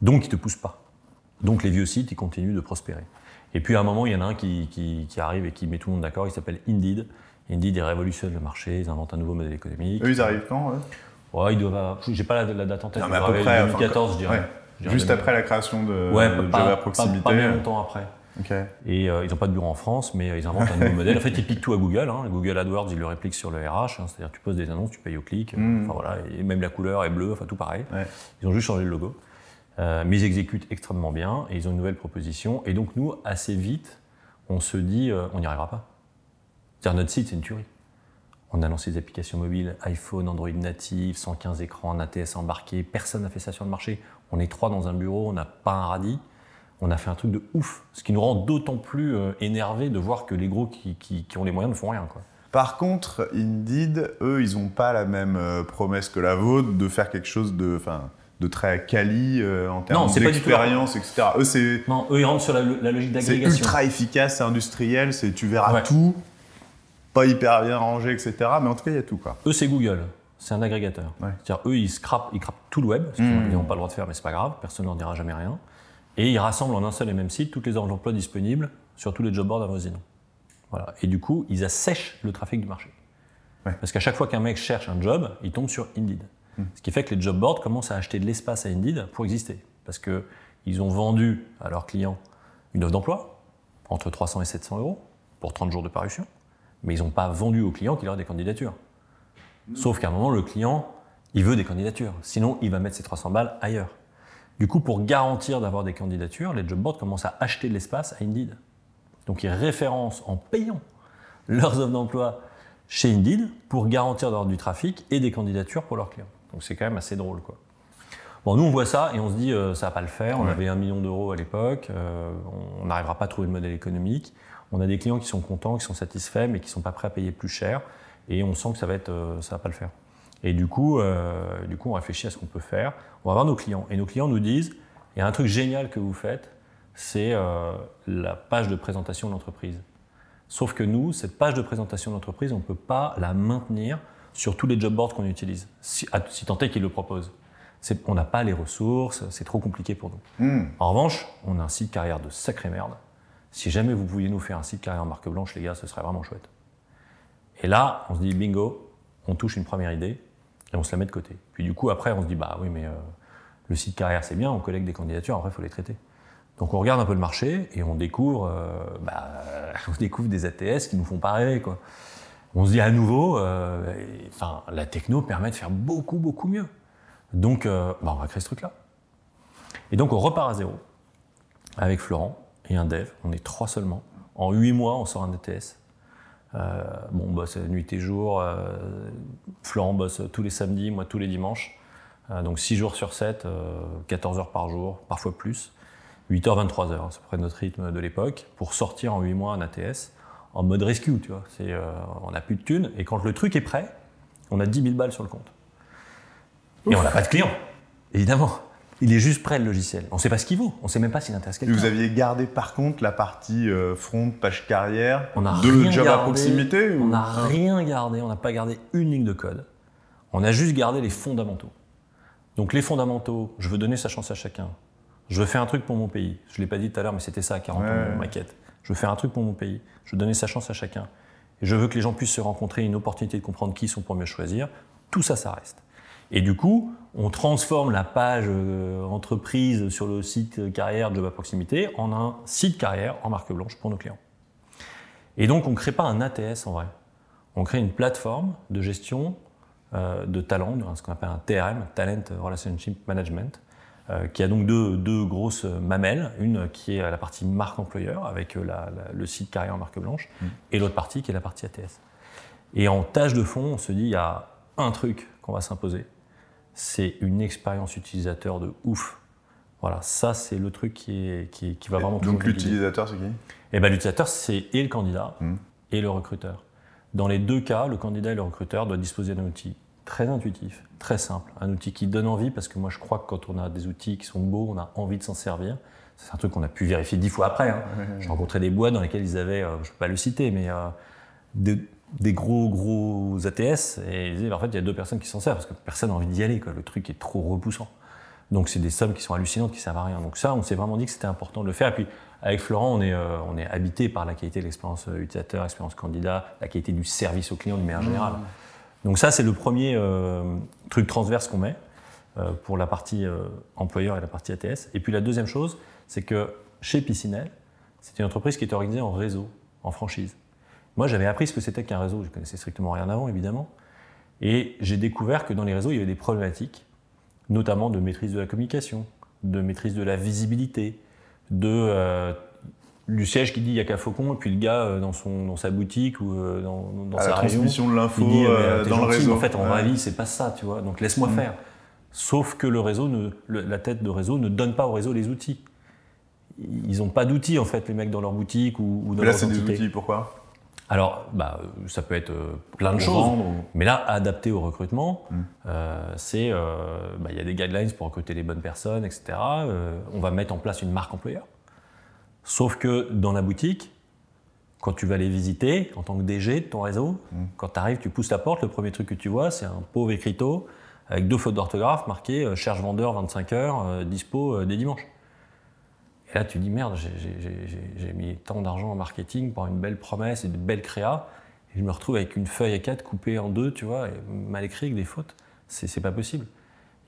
Donc, ils ne te poussent pas. Donc les vieux sites, ils continuent de prospérer. Et puis à un moment, il y en a un qui, qui, arrive et qui met tout le monde d'accord, il s'appelle Indeed. Indeed, ils révolutionnent le marché, ils inventent un nouveau modèle économique. Eux, ils arrivent quand Ouais, ils doivent. J'ai pas la, date en tête. Non, mais à peu près. 2014, je dirais. Juste après la création de, ouais, Java Proximité. Pas, bien longtemps après. Et euh, ils n'ont pas de bureau en France, mais euh, ils inventent un nouveau modèle. En fait, ils piquent tout à Google. Hein. Google AdWords, ils le répliquent sur le RH. Hein. C'est-à-dire, tu poses des annonces, tu payes au clic. Hmm. Enfin voilà, et même la couleur est bleue, enfin tout pareil. Ils ont juste changé le logo. Euh, mais ils exécutent extrêmement bien et ils ont une nouvelle proposition. Et donc nous, assez vite, on se dit, euh, on n'y arrivera pas. C'est-à-dire notre site, c'est une tuerie. On a lancé des applications mobiles, iPhone, Android native, 115 écrans en ATS embarqué. Personne n'a fait ça sur le marché. On est trois dans un bureau, on n'a pas un radis. On a fait un truc de ouf. Ce qui nous rend d'autant plus euh, énervés de voir que les gros qui, qui, ont les moyens ne font rien. Quoi. Par contre, Indeed, eux, ils n'ont pas la même promesse que la vôtre de faire quelque chose de de très quali euh, en termes d'expérience, etc. Eux, c'est non, eux ils rentrent sur la, logique d'agrégation. C'est ultra efficace, c'est industriel, c'est tu verras tout, pas hyper bien rangé, etc. Mais en tout cas, il y a tout quoi. Eux, c'est Google, c'est un agrégateur. C'est-à-dire eux, ils scrapent, ils tout le web, ce qu'ils hmm. n'ont pas le droit de faire, mais c'est pas grave, personne n'en dira jamais rien. Et ils rassemblent en un seul et même site toutes les offres d'emploi disponibles sur tous les job boards avoisinants. Voilà. Et du coup, ils assèchent le trafic du marché. Parce qu'à chaque fois qu'un mec cherche un job, il tombe sur Indeed. Hmm. Ce qui fait que les job boards commencent à acheter de l'espace à Indeed pour exister. Parce qu'ils ont vendu à leurs clients une offre d'emploi entre 300 et 700 euros pour 30 jours de parution, mais ils n'ont pas vendu aux clients qu'il aurait des candidatures. Hmm. Sauf qu'à un moment, le client, il veut des candidatures. Sinon, il va mettre ses 300 balles ailleurs. Du coup, pour garantir d'avoir des candidatures, les job boards commencent à acheter de l'espace à Indeed. Donc, ils référencent en payant leurs offres d'emploi chez Indeed pour garantir d'avoir du trafic et des candidatures pour leurs clients. Donc c'est quand même assez drôle. Quoi. Bon, nous on voit ça et on se dit euh, ça va pas le faire. On avait un million d'euros à l'époque, euh, on n'arrivera pas à trouver le modèle économique. On a des clients qui sont contents, qui sont satisfaits, mais qui sont pas prêts à payer plus cher. Et on sent que ça va être, euh, ça va pas le faire. Et du coup, du coup, on réfléchit à ce qu'on peut faire. On va voir nos clients et nos clients nous disent il y a un truc génial que vous faites, c'est la page de présentation de l'entreprise. Sauf que nous, cette page de présentation de l'entreprise, on ne peut pas la maintenir sur tous les job boards qu'on utilise, si, tant est qu'ils le proposent. On n'a pas les ressources, c'est trop compliqué pour nous. Hmm. En revanche, on a un site carrière de sacrée merde. Si jamais vous pouviez nous faire un site carrière marque blanche, les gars, ce serait vraiment chouette. Et là, on se dit bingo, on touche une première idée et on se la met de côté. Puis du coup, après, on se dit bah oui, mais euh, le site carrière c'est bien, on collecte des candidatures, après il faut les traiter. Donc on regarde un peu le marché et on découvre, euh, bah, on découvre des ATS qui nous font pas rêver quoi on se dit à nouveau, euh, enfin, la techno permet de faire beaucoup, beaucoup mieux. Donc, euh, bah, on va créer ce truc-là. Et donc, on repart à zéro avec Florent et un dev. On est trois seulement. En huit mois, on sort un ETS. Euh, bon, on bosse nuit et jour. Florent bosse tous les samedis, moi tous les dimanches. donc 6 jours sur 7, 14 heures par jour, parfois plus. 8h, 23h, c'est à peu près notre rythme de l'époque, pour sortir en 8 mois un ATS en mode rescue, tu vois. C'est, euh, on n'a plus de thunes, et quand le truc est prêt, on a 10 000 balles sur le compte. Et on n'a pas de client, évidemment. Il est juste prêt le logiciel. On ne sait pas ce qu'il vaut. On ne sait même pas s'il intéresse quelqu'un. Vous aviez gardé par contre la partie euh, front, page carrière on a de job à proximité On n'a rien gardé. On n'a pas gardé une ligne de code. On a juste gardé les fondamentaux. Donc les fondamentaux, je veux donner sa chance à chacun. Je veux faire un truc pour mon pays. Je ne l'ai pas dit tout à l'heure, mais c'était ça à 40 ans, maquette. Je veux faire un truc pour mon pays. Je veux donner sa chance à chacun. Et je veux que les gens puissent se rencontrer, une opportunité de comprendre qui ils sont pour mieux choisir. Tout ça, ça reste. Et du coup, on transforme la page euh, entreprise sur le site carrière de à proximité en un site carrière en marque blanche pour nos clients. Et donc, on ne crée pas un ATS en vrai. On crée une plateforme de gestion de talent, ce qu'on appelle un TRM, Talent Relationship Management, qui a donc deux, grosses mamelles, une qui est la partie marque employeur avec le site carrière marque blanche, mm. et l'autre partie qui est la partie ATS. Et en tâche de fond, on se dit il y a un truc qu'on va s'imposer, c'est une expérience utilisateur de ouf. Voilà, ça c'est le truc qui, est, qui, qui va vraiment... Donc l'utilisateur c'est qui? Eh ben l'utilisateur c'est et le candidat hmm. et le recruteur. Dans les deux cas, le candidat et le recruteur doivent disposer d'un outil très intuitif, très simple, un outil qui donne envie, parce que moi je crois que quand on a des outils qui sont beaux, on a envie de s'en servir. C'est un truc qu'on a pu vérifier dix fois après. Hein. J'ai rencontré des boîtes dans lesquelles ils avaient, euh, je ne peux pas le citer, mais euh, des gros gros ATS et ils disaient en fait il y a deux personnes qui s'en servent parce que personne n'a envie d'y aller quoi. le truc est trop repoussant donc c'est des sommes qui sont hallucinantes qui servent à rien donc ça on s'est vraiment dit que c'était important de le faire et puis avec Florent on est euh, on est habité par la qualité de l'expérience utilisateur l'expérience candidat la qualité du service au client de manière générale mmh. Donc ça c'est le premier euh, truc transverse qu'on met pour la partie employeur et la partie ATS et puis la deuxième chose c'est que chez Piscinel c'est une entreprise qui est organisée en réseau en franchise moi, j'avais appris ce que c'était qu'un réseau. Je connaissais strictement rien avant, évidemment. Et j'ai découvert que dans les réseaux, il y avait des problématiques, notamment de maîtrise de la communication, de maîtrise de la visibilité, de euh, du siège qui dit il n'y a qu'à Faucon, et puis le gars euh, dans, son, dans sa boutique ou euh, dans, dans sa la transmission de l'info dans le réseau. En fait, en vraie vie, c'est pas ça, tu vois. Donc laisse-moi mm. faire. Sauf que le réseau, ne, la tête de réseau ne donne pas au réseau les outils. Ils n'ont pas d'outils, en fait, les mecs dans leur boutique ou, ou dans Mais là, c'est des outils, pourquoi? Alors, bah, ça peut être euh, plein de choses, mais là, adapté au recrutement, euh, c'est, euh, bah, il y a des guidelines pour recruter les bonnes personnes, etc. on va mettre en place une marque employeur. Sauf que dans la boutique, quand tu vas les visiter, en tant que DG de ton réseau, hmm. quand tu arrives, tu pousses la porte, le premier truc que tu vois, c'est un pauvre écriteau avec deux fautes d'orthographe marqué cherche vendeur 25 heures, dispo des dimanches. Et là, tu dis merde, j'ai mis tant d'argent en marketing pour une belle promesse et de belles créas. Et je me retrouve avec une feuille à 4 coupée en deux, tu vois, mal écrit avec des fautes. C'est pas possible.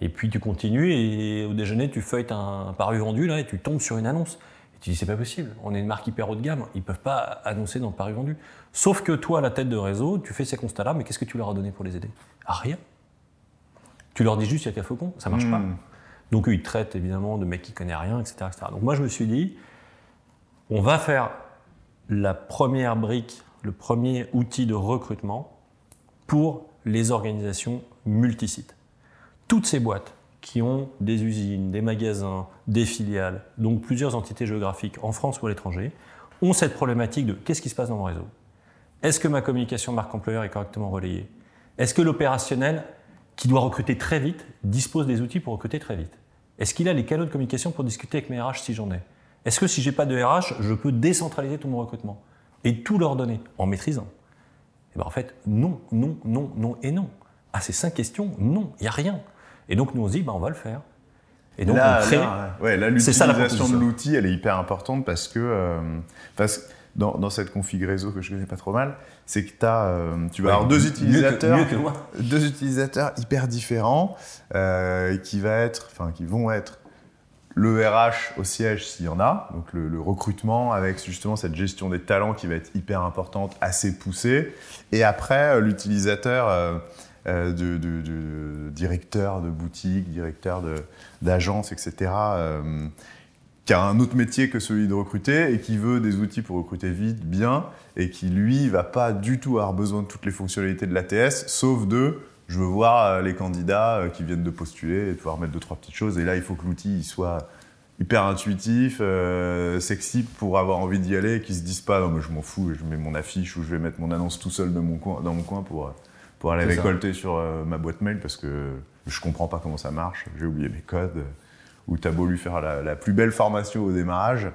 Et puis tu continues et au déjeuner, tu feuilles un, paru vendu là et tu tombes sur une annonce. Tu dis c'est pas possible, on est une marque hyper haut de gamme, ils peuvent pas annoncer dans le paru vendu. Sauf que toi, à la tête de réseau, tu fais ces constats-là, mais qu'est-ce que tu leur as donné pour les aider? Ah, Rien. Tu leur dis juste il y a qu'à faucon, ça marche pas. Hmm. Donc eux, ils traitent évidemment de mecs qui connaissent rien, etc., Donc moi, je me suis dit, on va faire la première brique, le premier outil de recrutement pour les organisations multisites. Toutes ces boîtes qui ont des usines, des magasins, des filiales, donc plusieurs entités géographiques en France ou à l'étranger, ont cette problématique de qu'est-ce qui se passe dans mon réseau? Est-ce que ma communication marque employeur est correctement relayée? Est-ce que l'opérationnel, qui doit recruter très vite, dispose des outils pour recruter très vite? Est-ce qu'il a les canaux de communication pour discuter avec mes RH si j'en ai? Est-ce que si j'ai pas de RH, je peux décentraliser tout mon recrutement et tout leur donner en maîtrisant? Et eh bien en fait, non, non, non, non et non. À ces cinq questions, non, il n'y a rien. Et donc nous on se dit, bah, on va le faire. Et donc là, on crée. ouais, l'utilisation de l'outil, elle est hyper importante parce que, euh, parce, dans, cette config réseau que je connais pas trop mal, c'est que as, euh, tu vas avoir deux utilisateurs, deux utilisateurs hyper différents euh, qui va être, enfin qui vont être le RH au siège s'il y en a, donc le, recrutement avec justement cette gestion des talents qui va être hyper importante, assez poussée, et après l'utilisateur de, de, directeur de boutique, directeur d'agence, etc qui a un autre métier que celui de recruter et qui veut des outils pour recruter vite, bien, et qui lui va pas du tout avoir besoin de toutes les fonctionnalités de l'ATS, sauf de je veux voir euh, les candidats euh, qui viennent de postuler et pouvoir mettre deux trois petites choses. Et là, il faut que l'outil soit hyper intuitif, euh, sexy pour avoir envie d'y aller, et qu'ils se disent pas non mais je m'en fous, je mets mon affiche ou je vais mettre mon annonce tout seul dans mon dans mon coin pour pour aller récolter sur ma boîte mail parce que je comprends pas comment ça marche, j'ai oublié mes codes où tu as beau lui faire la, plus belle formation au démarrage,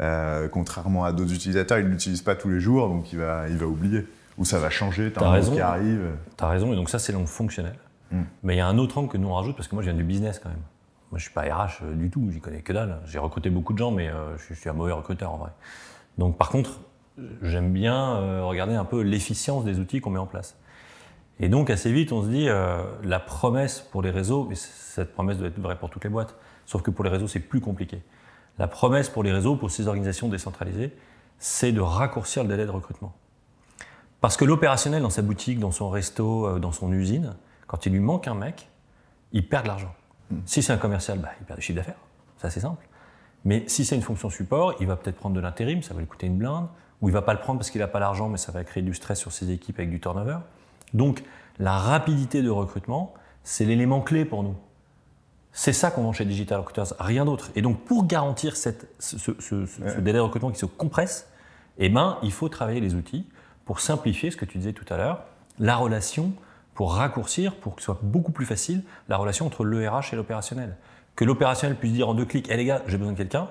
euh, contrairement à d'autres utilisateurs, il ne l'utilise pas tous les jours, donc il va, il va oublier. Ou ça va changer, tu as, raison qui arrive. Tu as raison, et donc ça c'est l'angle fonctionnel. Hmm. Mais il y a un autre angle que nous on rajoute, parce que moi je viens du business quand même. Moi je suis pas RH euh, du tout, j'y connais que dalle. J'ai recruté beaucoup de gens, mais euh, je, suis un mauvais recruteur en vrai. Donc par contre, j'aime bien regarder un peu l'efficience des outils qu'on met en place. Et donc assez vite, on se dit, la promesse pour les réseaux, et cette promesse doit être vraie pour toutes les boîtes, Sauf que pour les réseaux, c'est plus compliqué. La promesse pour les réseaux, pour ces organisations décentralisées, c'est de raccourcir le délai de recrutement. Parce que l'opérationnel dans sa boutique, dans son resto, euh, dans son usine, quand il lui manque un mec, il perd de l'argent. Si c'est un commercial, bah, il perd du chiffre d'affaires, c'est simple. Mais si c'est une fonction support, il va peut-être prendre de l'intérim, ça va lui coûter une blinde, ou il va pas le prendre parce qu'il n'a pas l'argent, mais ça va créer du stress sur ses équipes avec du turnover. Donc la rapidité de recrutement, c'est l'élément clé pour nous. C'est ça qu'on vend chez Digital Recruiters, rien d'autre. Et donc pour garantir cette, ce, ce- ce- ce délai de recrutement qui se compresse, eh ben, il faut travailler les outils pour simplifier ce que tu disais tout à l'heure, la relation, pour raccourcir, pour que ce soit beaucoup plus facile, la relation entre le RH et l'opérationnel. Que l'opérationnel puisse dire en deux clics, hé les gars, j'ai besoin de quelqu'un.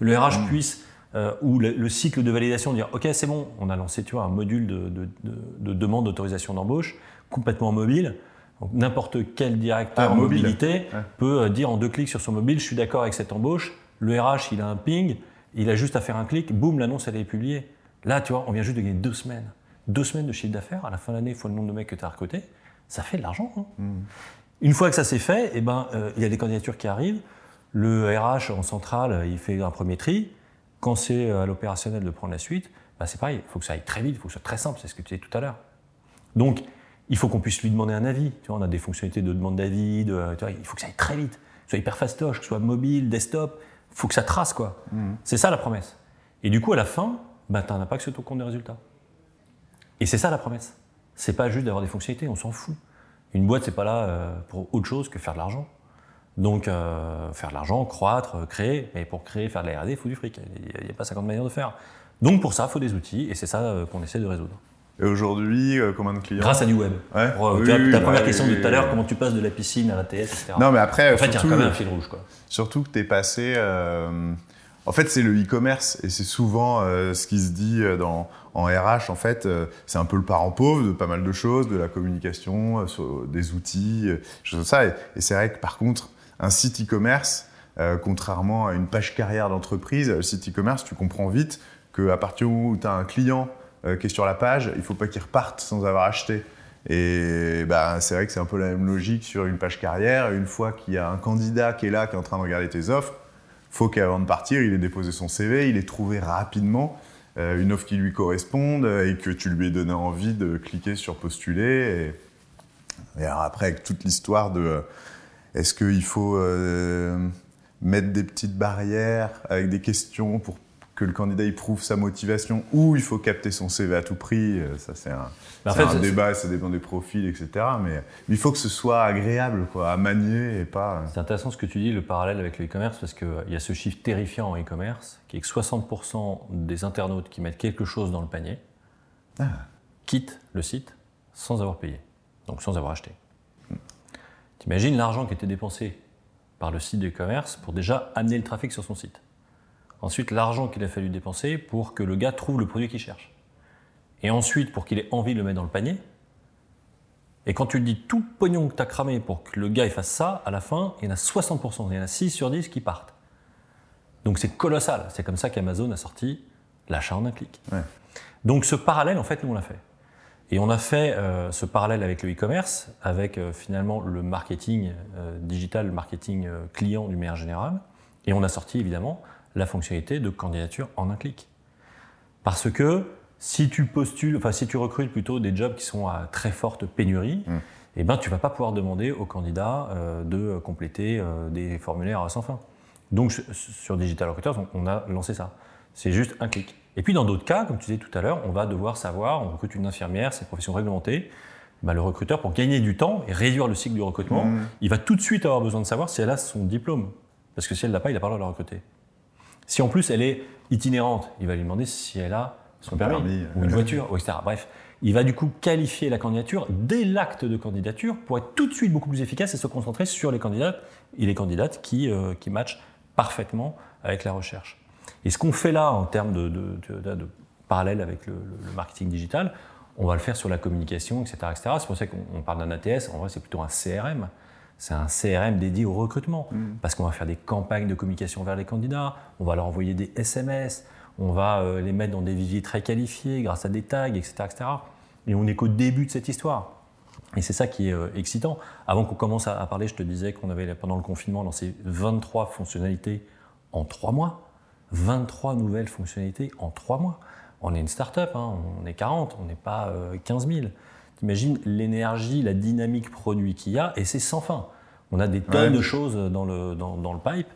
Le RH puisse, euh, ou le, le cycle de validation, dire, ok, c'est bon, on a lancé tu vois, un module de, de- de- de demande d'autorisation d'embauche complètement mobile. Donc, N'importe quel directeur Ah, en mobile. mobilité Ouais. peut euh, dire en deux clics sur son mobile, je suis d'accord avec cette embauche. Le RH, il a un ping, il a juste à faire un clic, boum, l'annonce, elle est publiée. Là, tu vois, on vient juste de gagner deux semaines. Deux semaines de chiffre d'affaires, à la fin de l'année, il faut le nombre de mecs que tu as recrutés. Ça fait de l'argent. hein. Une fois que ça c'est fait, eh ben, euh, il y a des candidatures qui arrivent. Le RH en centrale, il fait un premier tri. Quand c'est euh, à l'opérationnel de prendre la suite, bah, c'est pareil, il faut que ça aille très vite, il faut que ce soit très simple, c'est ce que tu disais tout à l'heure. Donc, il faut qu'on puisse lui demander un avis. Tu vois, on a des fonctionnalités de demande d'avis, de, il faut que ça aille très vite, que ce soit hyper fastoche, que ce soit mobile, desktop, il faut que ça trace, quoi. C'est ça la promesse. Et du coup, à la fin, bah, tu n'as pas que sur ton compte de résultats. Et c'est ça la promesse. C'est pas juste d'avoir des fonctionnalités, on s'en fout. Une boîte, c'est pas là euh, pour autre chose que faire de l'argent. Donc, euh, faire de l'argent, croître, créer. Mais pour créer, faire de la R&D, il faut du fric. Il n'y a, pas 50 manières de faire. Donc, pour ça, il faut des outils, et c'est ça euh, qu'on essaie de résoudre. Et aujourd'hui, euh, combien de clients Grâce à du web. Ouais. Pour, Oui, ta oui, première question de tout à l'heure, comment tu passes de la piscine à la TS, etc. Non, mais après, en fait, il y a quand même un fil rouge. Quoi. surtout que tu es passé. euh, En fait, c'est le e-commerce et c'est souvent euh, ce qui se dit dans, en RH. En fait, euh, c'est un peu le parent pauvre de pas mal de choses, de la communication, euh, sur- des outils, choses comme ça. Et, et c'est vrai que par contre, un site e-commerce, euh, contrairement à une page carrière d'entreprise, le site e-commerce, tu comprends vite qu'à partir où tu as un client euh, qui est sur la page, il faut pas qu'il reparte sans avoir acheté. Et bah, c'est vrai que c'est un peu la même logique sur une page carrière. Une fois qu'il y a un candidat qui est là, qui est en train de regarder tes offres, faut qu'avant de partir, il ait déposé son CV, il ait trouvé rapidement euh, une offre qui lui corresponde et que tu lui aies donné envie de cliquer sur postuler. Et, alors après, avec toute l'histoire de est-ce qu'il faut euh, mettre des petites barrières avec des questions pour que le candidat il prouve sa motivation ou il faut capter son CV à tout prix, euh, ça c'est un, Mais en c'est fait, un c'est- débat, ça dépend des profils, etc. Mais il faut que ce soit agréable quoi, à manier et pas. C'est intéressant ce que tu dis, le parallèle avec le e-commerce, parce qu'il y a ce chiffre terrifiant en e-commerce, qui est que 60% des internautes qui mettent quelque chose dans le panier Ah. quittent le site sans avoir payé, donc sans avoir acheté. T'imagines l'argent qui était dépensé par le site de e-commerce pour déjà amener le trafic sur son site. Ensuite, l'argent qu'il a fallu dépenser pour que le gars trouve le produit qu'il cherche. Et ensuite, pour qu'il ait envie de le mettre dans le panier. Et quand tu dis tout le pognon que tu as cramé pour que le gars il fasse ça, à la fin, il y en a 60%, il y en a 6 sur 10 qui partent. Donc c'est colossal. C'est comme ça qu'Amazon a sorti l'achat en un clic. Ouais. Donc ce parallèle, en fait, nous on l'a fait. Et on a fait euh, ce parallèle avec le e-commerce, avec euh, finalement le marketing euh, digital, le marketing client du meilleur général. Et on a sorti évidemment la fonctionnalité de candidature en un clic. Parce que si tu postules, enfin si tu recrutes plutôt des jobs qui sont à très forte pénurie, Mm. eh ben tu vas pas pouvoir demander aux candidats de compléter des formulaires à sans fin. Donc sur- sur Digital Recruiters, on, on a lancé ça. C'est juste un clic. Et puis dans d'autres cas, comme tu disais tout à l'heure, on va devoir savoir, on recrute une infirmière, c'est une profession réglementée. Bah, le recruteur, pour gagner du temps et réduire le cycle du recrutement, Mm. il va tout de suite avoir besoin de savoir si elle a son diplôme. Parce que si elle l'a pas, il n'a pas le droit de la recruter. Si en plus elle est itinérante, il va lui demander si elle a son permis, permis, ou une voiture, ou etc. Bref, il va du coup qualifier la candidature dès l'acte de candidature pour être tout de suite beaucoup plus efficace et se concentrer sur les candidats et les candidates qui, euh, qui matchent parfaitement avec la recherche. Et ce qu'on fait là en termes de, de- de- de parallèle avec le, marketing digital, on va le faire sur la communication, etc. etc. C'est pour ça qu'on on parle d'un ATS, en vrai c'est plutôt un CRM. C'est un CRM dédié au recrutement, parce qu'on va faire des campagnes de communication vers les candidats, on va leur envoyer des SMS, on va euh, les mettre dans des viviers très qualifiés grâce à des tags, etc. etc. Et on n'est qu'au début de cette histoire. Et c'est ça qui est euh, excitant. Avant qu'on commence à, à parler, je te disais qu'on avait, pendant le confinement, lancé 23 fonctionnalités en 3 mois. 23 nouvelles fonctionnalités en 3 mois. On est une start-up, hein, on est 40, on n'est pas euh, 15 000. T'imagines l'énergie, la dynamique produit qu'il y a, et c'est sans fin. On a des tonnes de choses dans le, dans, dans, le pipe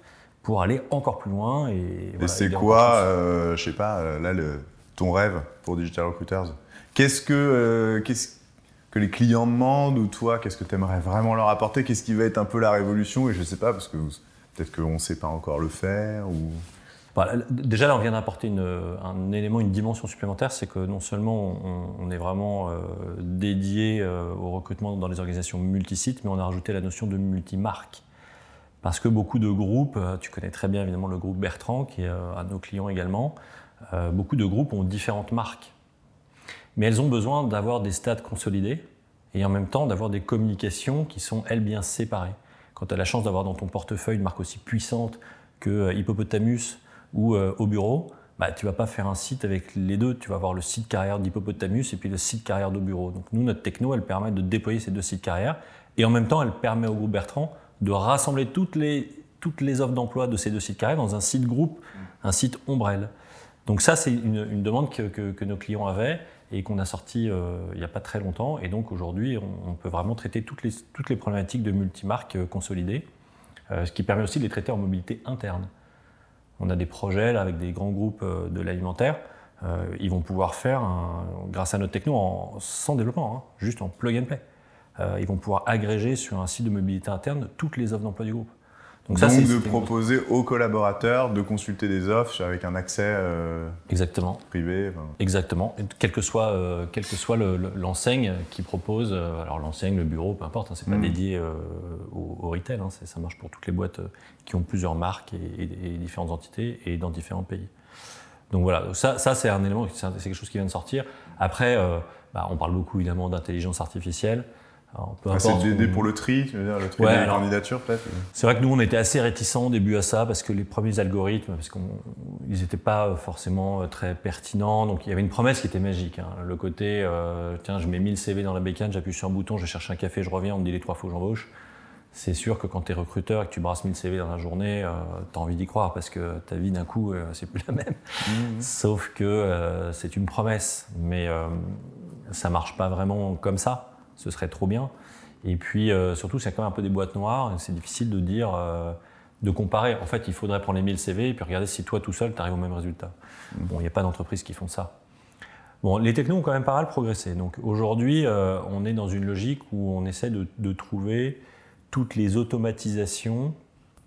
pour aller encore plus loin. Et, et c'est quoi, euh, je sais pas, euh, là, le, ton rêve pour Digital Recruiters? Qu'est-ce que, euh, qu'est-ce que les clients demandent ou toi, qu'est-ce que tu aimerais vraiment leur apporter? Qu'est-ce qui va être un peu la révolution? Et je sais pas, parce que peut-être qu'on ne sait pas encore le faire ou... Déjà, là, on vient d'apporter un élément, une dimension supplémentaire, c'est que non seulement on, est vraiment euh, dédié euh, au recrutement dans les organisations multisites, mais on a rajouté la notion de multimarque. Parce que beaucoup de groupes, euh, tu connais très bien évidemment le groupe Bertrand, qui est un de nos clients également, beaucoup de groupes ont différentes marques. Mais elles ont besoin d'avoir des stades consolidés et en même temps d'avoir des communications qui sont, elles, bien séparées. Quand tu as la chance d'avoir dans ton portefeuille une marque aussi puissante que Hippopotamus, ou euh, au bureau, bah, tu vas pas faire un site avec les deux. Tu vas avoir le site carrière d'Hippopotamus et puis le site carrière d'au bureau. Donc nous, notre techno, elle permet de déployer ces deux sites carrière et en même temps, elle permet au groupe Bertrand de rassembler toutes les, toutes les offres d'emploi de ces deux sites carrière dans un site groupe, un site ombrelle. Donc ça, c'est une, demande que, que, nos clients avaient et qu'on a sorti euh, il n'y a pas très longtemps. Et donc aujourd'hui, on, peut vraiment traiter toutes les, toutes les problématiques de multimarques euh, consolidées, ce qui permet aussi de les traiter en mobilité interne. On a des projets avec des grands groupes euh, de l'alimentaire. Euh, ils vont pouvoir faire, grâce à notre techno, sans développement, hein, juste en plug and play. Euh, ils vont pouvoir agréger sur un site de mobilité interne toutes les offres d'emploi du groupe. Donc, ça, de proposer aux collaborateurs de consulter des offres avec un accès euh, Exactement. privé. Exactement. quelle que soit, euh, que soit l'enseigne qui propose, euh, alors l'enseigne, le bureau, peu importe, hein, c'est pas mm. dédié au, retail, hein, ça marche pour toutes les boîtes qui ont plusieurs marques et, différentes entités et dans différents pays. Donc voilà, ça, ça c'est un élément, c'est quelque chose qui vient de sortir. Après, bah, on parle beaucoup évidemment d'intelligence artificielle. Ah, c'est d'aider pour le tri, tu veux dire, le tri des candidatures peut-être C'est vrai que nous, on était assez réticents au début à ça, parce que les premiers algorithmes, parce qu'ils n'étaient pas forcément euh, très pertinents, donc il y avait une promesse qui était magique. Hein. Le côté, euh, tiens, je mets 1000 CV dans la bécane, j'appuie sur un bouton, je cherche un café, je reviens, on me dit les trois fois que j'embauche. C'est sûr que quand tu es recruteur et que tu brasses 1000 CV dans la journée, euh, tu as envie d'y croire, parce que ta vie d'un coup, c'est plus la même. Mmh. Sauf que c'est une promesse, mais ça marche pas vraiment comme ça ce serait trop bien. Et puis euh, surtout, c'est quand même un peu des boîtes noires, c'est difficile de dire, euh, de comparer. En fait, il faudrait prendre les 1000 CV et puis regarder si toi tout seul, tu arrives au même résultat. Mmh. Bon, il n'y a pas d'entreprises qui font ça. Bon, les technos ont quand même pas mal progressé. Donc aujourd'hui, euh, on est dans une logique où on essaie de, de trouver toutes les automatisations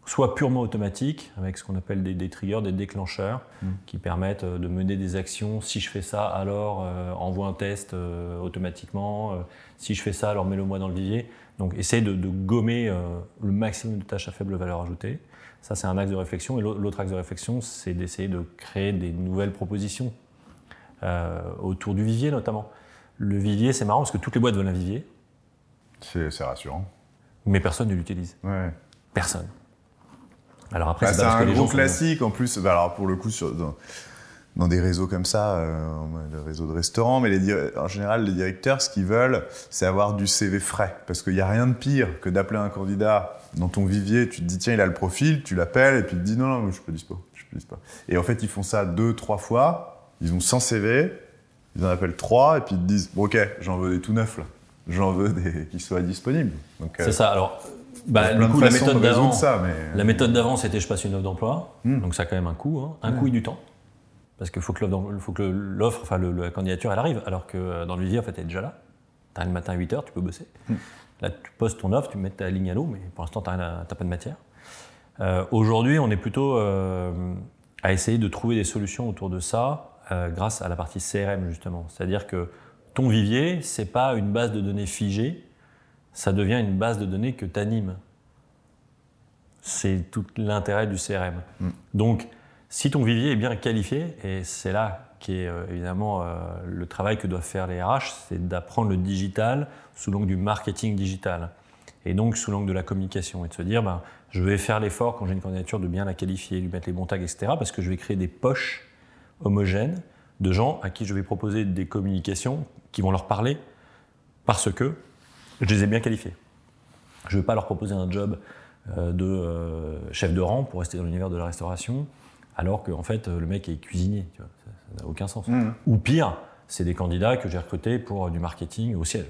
soit purement automatique, avec ce qu'on appelle des, triggers, des déclencheurs, mm. qui permettent euh, de mener des actions. Si je fais ça, alors euh, envoie un test euh, automatiquement. si je fais ça, alors mets-le moi dans le vivier. Donc essayer de, gommer le maximum de tâches à faible valeur ajoutée. Ça, c'est un axe de réflexion. Et l'autre axe de réflexion, c'est d'essayer de créer des nouvelles propositions autour du vivier notamment. Le vivier, c'est marrant parce que toutes les boîtes veulent un vivier. C'est rassurant. Mais personne ne l'utilise. Ouais. Personne. Alors après, bah, c'est un gros classique en plus. Bah, alors pour le coup, sur, dans, des réseaux comme ça, euh, le réseau de restaurants, mais les, en général, les directeurs, ce qu'ils veulent, c'est avoir du CV frais. Parce qu'il n'y a rien de pire que d'appeler un candidat dans ton vivier, tu te dis tiens, il a le profil, tu l'appelles et puis il te dit non, non, je suis pas dispo. Je suis pas dispo. Et en fait, ils font ça deux, trois fois, ils ont 100 CV, ils en appellent trois et puis ils te disent bon, ok, j'en veux des tout neufs là. J'en veux des qui soient disponibles. C'est euh, ça. Alors, bah, du coup, la méthode d'avant, la méthode d'avant, c'était je passe une offre d'emploi, hmm. donc ça a quand même un coût, hein. un coût et du temps, parce qu'il faut que l'offre, enfin la candidature, elle arrive, alors que euh, dans le vivier, en fait, elle est déjà là. As le matin à 8 h tu peux bosser. Hmm. Là, tu postes ton offre, tu mets ta ligne à l'eau, mais pour l'instant, tu n'as pas de matière. Euh, aujourd'hui, on est plutôt euh, à essayer de trouver des solutions autour de ça grâce à la partie CRM, justement. C'est-à-dire que ton vivier, c'est pas une base de données figée ça devient une base de données que tu animes. C'est tout l'intérêt du CRM. Mm. Donc, si ton vivier est bien qualifié, et c'est là qui est euh, évidemment euh, le travail que doivent faire les RH, c'est d'apprendre le digital sous l'angle du marketing digital. Et donc sous l'angle de la communication. Et de se dire, ben, je vais faire l'effort quand j'ai une candidature de bien la qualifier, lui mettre les bons tags, etc. Parce que je vais créer des poches homogènes de gens à qui je vais proposer des communications qui vont leur parler parce que je les ai bien qualifiés. Je ne vais pas leur proposer un job euh, de euh, chef de rang pour rester dans l'univers de la restauration, alors qu'en fait, le mec est cuisinier. ça n'a aucun sens. Mmh. Ou pire, c'est des candidats que j'ai recrutés pour du marketing au ciel.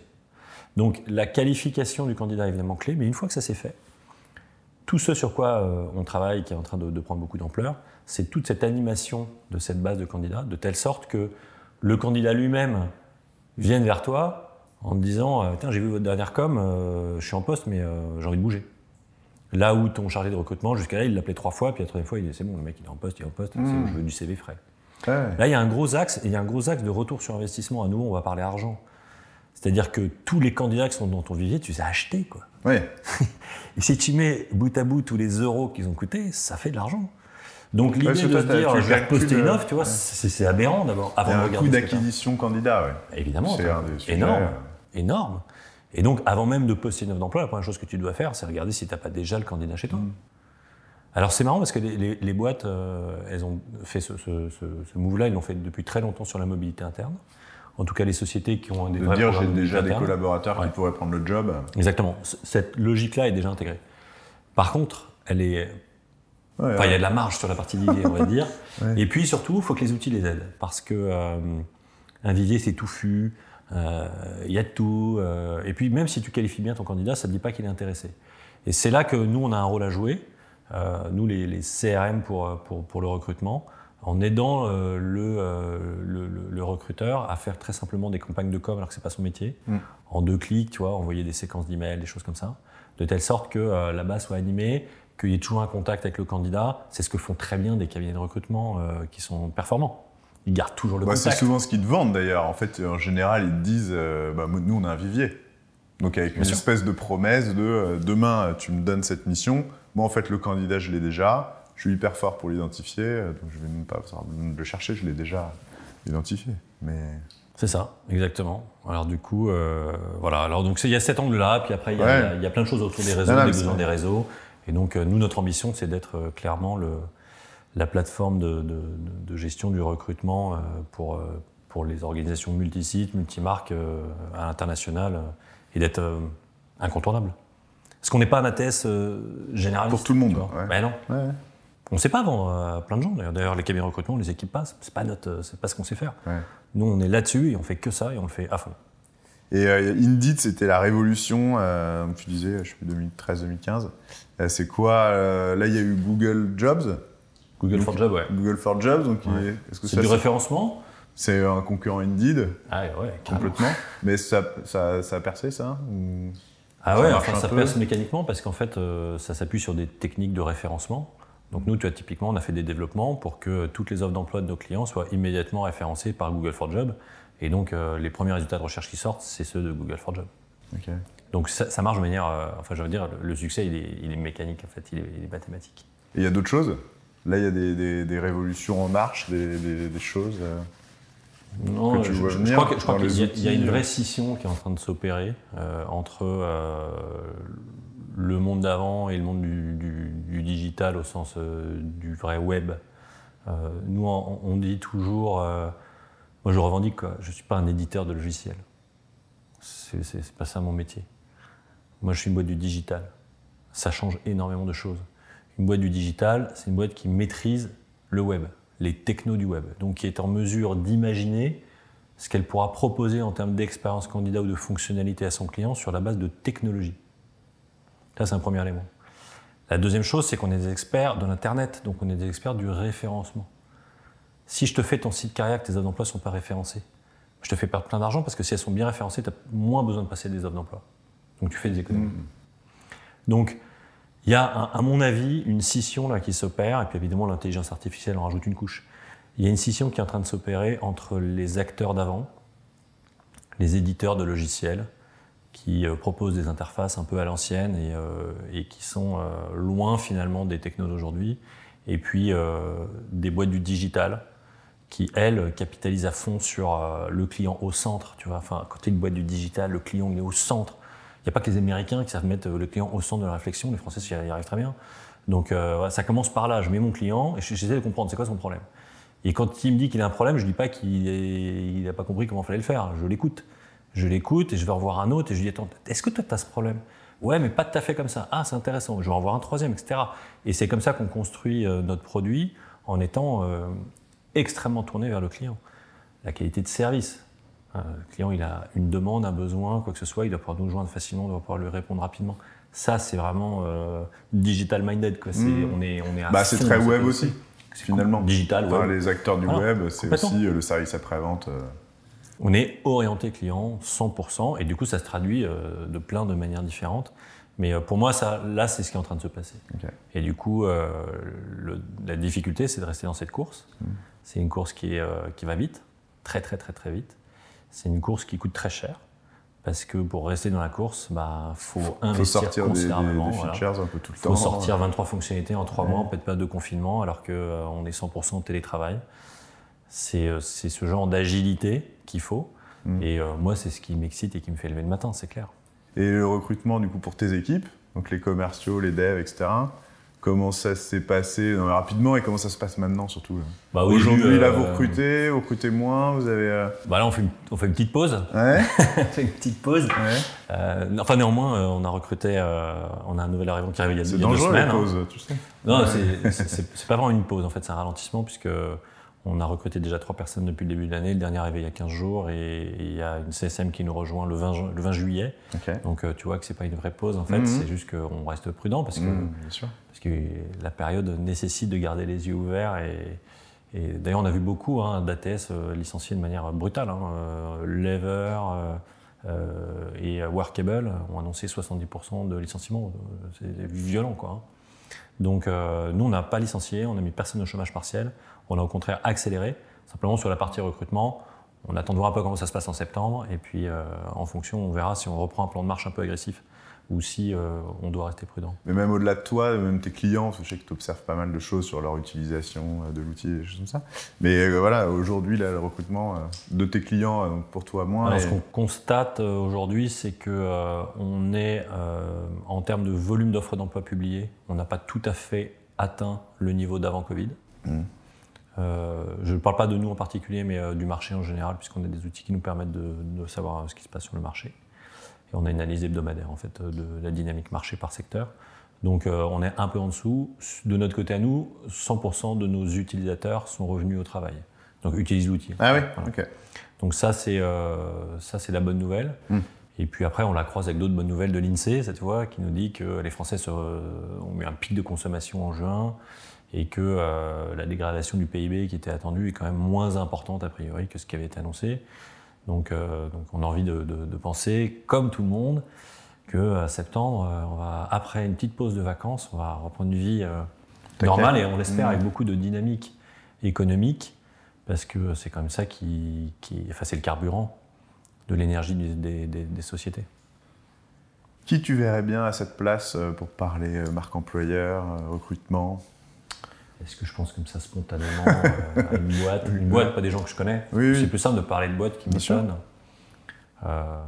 Donc la qualification du candidat est évidemment clé, mais une fois que ça s'est fait, tout ce sur quoi euh, on travaille, qui est en train de, prendre beaucoup d'ampleur, c'est toute cette animation de cette base de candidats, de telle sorte que le candidat lui-même vienne vers toi en te disant euh, Tiens, j'ai vu votre dernière com, euh, je suis en poste, mais j'ai envie de bouger. Là où ton chargé de recrutement, jusqu'à là, il l'appelait trois fois, puis la troisième fois, il dit C'est bon, le mec, il est en poste, il est en poste, mmh. je veux du CV frais. Là, il y a un gros axe, il y a un gros axe de retour sur investissement. À nouveau, on va parler argent. C'est-à-dire que tous les candidats qui sont dans ton vivier, tu les as achetés, quoi. Ouais. Et si tu mets bout à bout tous les euros qu'ils ont coûté, ça fait de l'argent. Donc l'idée de se dire, je vais poster une offre, tu vois, c'est aberrant d'abord. Avant un coût d'acquisition candidat, ouais. Évidemment. C'est énorme, énorme. Et donc, avant même de poster une offre d'emploi, la première chose que tu dois faire, c'est regarder si tu n'as pas déjà le candidat chez toi. Mm. Alors c'est marrant parce que les, boîtes, euh, elles ont fait ce, ce, ce move-là, ils l'ont fait depuis très longtemps sur la mobilité interne en tout cas les sociétés qui ont des de dire j'ai déjà des collaborateurs qui pourraient prendre le job. Exactement. Cette logique-là est déjà intégrée. Par contre, elle est il y a de la marge sur la partie vivier, on va dire. Et puis surtout, il faut que les outils les aident. Parce que euh, un vivier, c'est touffu, il y a de tout. Euh, et puis même si tu qualifies bien ton candidat, ça ne dit pas qu'il est intéressé. Et c'est là que nous, on a un rôle à jouer. nous, les, les CRM pour, pour, pour, le recrutement, en aidant euh, euh, le, le, recruteur à faire très simplement des campagnes de com alors que c'est pas son métier, mm. en deux clics, tu vois, envoyer des séquences d'emails, des choses comme ça, de telle sorte que euh, la base soit animée, qu'il y ait toujours un contact avec le candidat. C'est ce que font très bien des cabinets de recrutement qui sont performants. Ils gardent toujours le bah, contact. C'est souvent ce qu'ils te vendent d'ailleurs. En fait, en général, ils te disent bah, nous, on a un vivier. Donc avec une espèce de promesse de demain, tu me donnes cette mission. Moi, en fait, le candidat, je l'ai déjà je suis hyper fort pour l'identifier, euh, donc je vais même pas le chercher, je l'ai déjà identifié. Mais c'est ça, exactement. Alors du coup, euh, voilà. Alors donc il y a cet angle-là, puis après il y, a, plein de choses autour des réseaux, des besoins des réseaux. Et donc euh, nous, notre ambition, c'est d'être clairement le, la plateforme de, gestion du recrutement pour, pour les organisations multisites, multimarques à l'international et d'être incontournable. Parce qu'on n'est pas un ATS généraliste. Pour tout le monde. Ouais. Ben non. On ne sait pas vendre à plein de gens. D'ailleurs, les cabinets de recrutement, les équipes passent. C'est pas notre, c'est pas ce qu'on sait faire. Nous, on est là-dessus et on fait que ça et on le fait à fond. Et euh, Indeed, c'était la révolution. Euh, tu disais, je sais plus 2013-2015. Euh, c'est quoi Là, il y a eu Google Jobs. Google for Jobs, ouais. Google for Jobs, donc c'est du référencement? C'est un concurrent Indeed. Ah ouais, complètement. Mais ça, ça, a percé ça Ah ouais, enfin, ça perce mécaniquement parce qu'en fait, ça s'appuie sur des techniques de référencement. Donc nous, tu vois, typiquement, on a fait des développements pour que toutes les offres d'emploi de nos clients soient immédiatement référencées par Google for Jobs. Et donc, euh, les premiers résultats de recherche qui sortent, c'est ceux de Google for Jobs. Donc ça, marche de manière, euh, enfin, je veux dire, le, succès, il est, mécanique, en fait, il est, mathématique. Et il y a d'autres choses? Là, il y a des, révolutions en marche, des, choses euh, non, que tu je, vois venir je crois qu'il y, a une vraie scission qui est en train de s'opérer entre le monde d'avant et le monde du, digital au sens euh, du vrai web. Euh, nous, on, dit toujours, euh, moi je revendique, quoi, je ne suis pas un éditeur de logiciels. C'est pas ça mon métier. Moi je suis une boîte du digital. Ça change énormément de choses. Une boîte du digital, c'est une boîte qui maîtrise le web, les technos du web, donc qui est en mesure d'imaginer ce qu'elle pourra proposer en termes d'expérience candidat ou de fonctionnalité à son client sur la base de technologie. Ça, c'est un premier élément. La deuxième chose, c'est qu'on est des experts de l'Internet, donc on est des experts du référencement. Si je te fais ton site carrière que tes offres d'emploi ne sont pas référencées, je te fais perdre plein d'argent parce que si elles sont bien référencées, tu as moins besoin de passer des offres d'emploi. Donc tu fais des économies. Mmh. Donc il y a, à mon avis, une scission là qui s'opère, et puis évidemment l'intelligence artificielle en rajoute une couche. Il y a une scission qui est en train de s'opérer entre les acteurs d'avant, les éditeurs de logiciels, qui euh, proposent des interfaces un peu à l'ancienne et, euh, qui sont euh, loin finalement des technos d'aujourd'hui. Et puis des boîtes du digital qui, elles, capitalisent à fond sur le client au centre. Tu vois, enfin, côté une boîte du digital, le client est au centre. N'y a pas que les Américains qui savent mettre le client au centre de la réflexion, les Français y arrivent très bien. Donc ça commence par là, je mets mon client et j'essaie de comprendre c'est quoi son problème. Et quand il me dit qu'il a un problème, je ne dis pas qu'il n'a pas compris comment il fallait le faire, je l'écoute. Je l'écoute et je vais revoir un autre et je lui dis Attends, est-ce que toi tu as ce problème? Ouais, mais pas tout à fait comme ça. Ah, c'est intéressant. Je vais en voir un troisième, etc. Et c'est comme ça qu'on construit euh, notre produit en étant euh, extrêmement tourné vers le client. La qualité de service. Le client, il a une demande, un besoin, quoi que ce soit, il doit pouvoir nous joindre facilement, il doit pouvoir lui répondre rapidement. Ça, c'est vraiment digital minded. Quoi. Mmh. on est, on est bah, c'est très web aussi, finalement. Digital, web. Les acteurs du web, c'est aussi le service après-vente. On est orienté client 100%, et du coup, ça se traduit de plein de manières différentes. Mais pour moi, ça, là, c'est ce qui est en train de se passer. Et du coup, la difficulté, c'est de rester dans cette course. Mmh. C'est une course qui, est, qui va vite, très très très très vite. C'est une course qui coûte très cher. Parce que pour rester dans la course, il bah, faut investir faut sortir considérablement. Des, features un peu tout le temps. Il faut sortir 23 fonctionnalités en 3 mois en peut-être pas de confinement, alors qu'on euh, est 100% télétravail. Euh, c'est ce genre d'agilité qu'il faut. Mm. Et euh, moi, c'est ce qui m'excite et qui me fait lever le matin, c'est clair. Et le recrutement, du coup, pour tes équipes, donc les commerciaux, les devs, etc., Comment ça s'est passé rapidement et comment ça se passe maintenant surtout bah Aujourd'hui, là, vous recrutez, vous recrutez moins, vous avez. Euh, bah là, on fait une, on fait une petite pause. Ouais. on fait une petite pause. Euh, enfin, néanmoins, euh, on a recruté, on a un nouvel arrivant qui arrive il y a, il y a deux semaines. C'est pause, tu sais. Non, c'est pas vraiment une pause en fait, c'est un ralentissement puisque on a recruté déjà trois personnes depuis le début de l'année. Le dernier est arrivé il y a 15 jours et il y a une CSM qui nous rejoint le 20, le 20 juillet. Donc tu vois que c'est pas une vraie pause en fait, mhm. c'est juste qu'on reste prudent parce que, mhm, la période nécessite de garder les yeux ouverts. Et, d'ailleurs, on a vu beaucoup hein, d'ATS euh, licenciés de manière brutale. Hein. Euh, Lever euh, et Workable ont annoncé 70% de licenciements. C'est violent quoi. Hein. Donc nous, on n'a pas licencié, on a mis personne au chômage partiel. On a au contraire accéléré. Simplement sur la partie recrutement, on attend de voir un peu comment ça se passe en septembre. Et puis en fonction, on verra si on reprend un plan de marche un peu agressif ou si euh, on doit rester prudent. Mais même au-delà de toi, même tes clients, je sais que tu observes pas mal de choses sur leur utilisation euh, de l'outil et des choses comme ça. Mais voilà, aujourd'hui, le recrutement de tes clients, pour toi moins. Alors, Ce qu'on constate aujourd'hui, c'est que on est, en termes de volume d'offres d'emploi publiées, on n'a pas tout à fait atteint le niveau d'avant Covid. Mmh. Euh, je ne parle pas de nous en particulier, mais euh, du marché en général, puisqu'on a des outils qui nous permettent de, savoir euh, ce qui se passe sur le marché. Et on a une analyse hebdomadaire en fait de la dynamique marché par secteur. Donc on est un peu en dessous. De notre côté à nous, 100% de nos utilisateurs sont revenus au travail. Donc utilisent l'outil. Ah oui. Ok. Donc ça c'est ça c'est la bonne nouvelle. Hmm. Et puis après, on la croise avec d'autres bonnes nouvelles de l'INSEE, cette fois, qui nous dit que les Français ont eu un pic de consommation en juin, et que euh, la dégradation du PIB qui était attendue est quand même moins importante a priori que ce qui avait été annoncé. Donc, euh, donc on a envie de, penser, comme tout le monde, que septembre, euh, on va, après une petite pause de vacances, on va reprendre une vie normale et on l'espère avec mmh. beaucoup de dynamique économique, parce que c'est quand même ça qui, qui enfin, c'est le carburant de l'énergie des, des sociétés. Qui tu verrais bien à cette place pour parler marque employeur, recrutement? Est-ce que je pense comme ça spontanément euh, à une boîte Une boîte, pas des gens que je connais. c'est plus simple de parler de boîtes qui m'étonnent. Euh,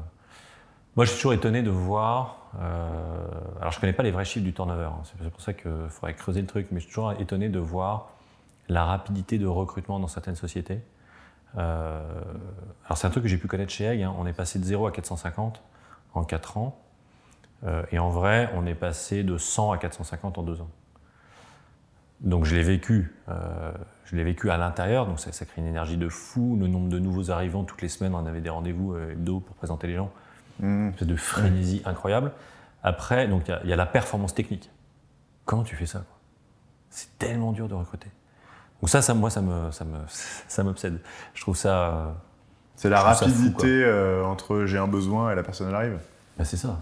moi, je suis toujours étonné de voir. Euh, alors, je ne connais pas les vrais chiffres du turnover. Hein, c'est pour ça qu'il faudrait creuser le truc. Mais je suis toujours étonné de voir la rapidité de recrutement dans certaines sociétés. alors, c'est un truc que j'ai pu connaître chez Egg. Hein. On est passé de 0 à 450 en 4 ans. et en vrai, on est passé de 100 à 450 en 2 ans. Donc je l'ai vécu, euh, je l'ai vécu à l'intérieur, donc ça, crée une énergie de fou. Le nombre de nouveaux arrivants, toutes les semaines, on avait des rendez-vous euh, hebdo pour présenter les gens. Mmh. C'est de frénésie incroyable. Après, donc il y, a la performance technique. Comment tu fais ça C'est tellement dur de recruter. Donc ça, ça moi, ça me, ça me, ça m'obsède. Je trouve ça. C'est la rapidité euh, entre j'ai un besoin et la personne arrive. Bah, c'est ça.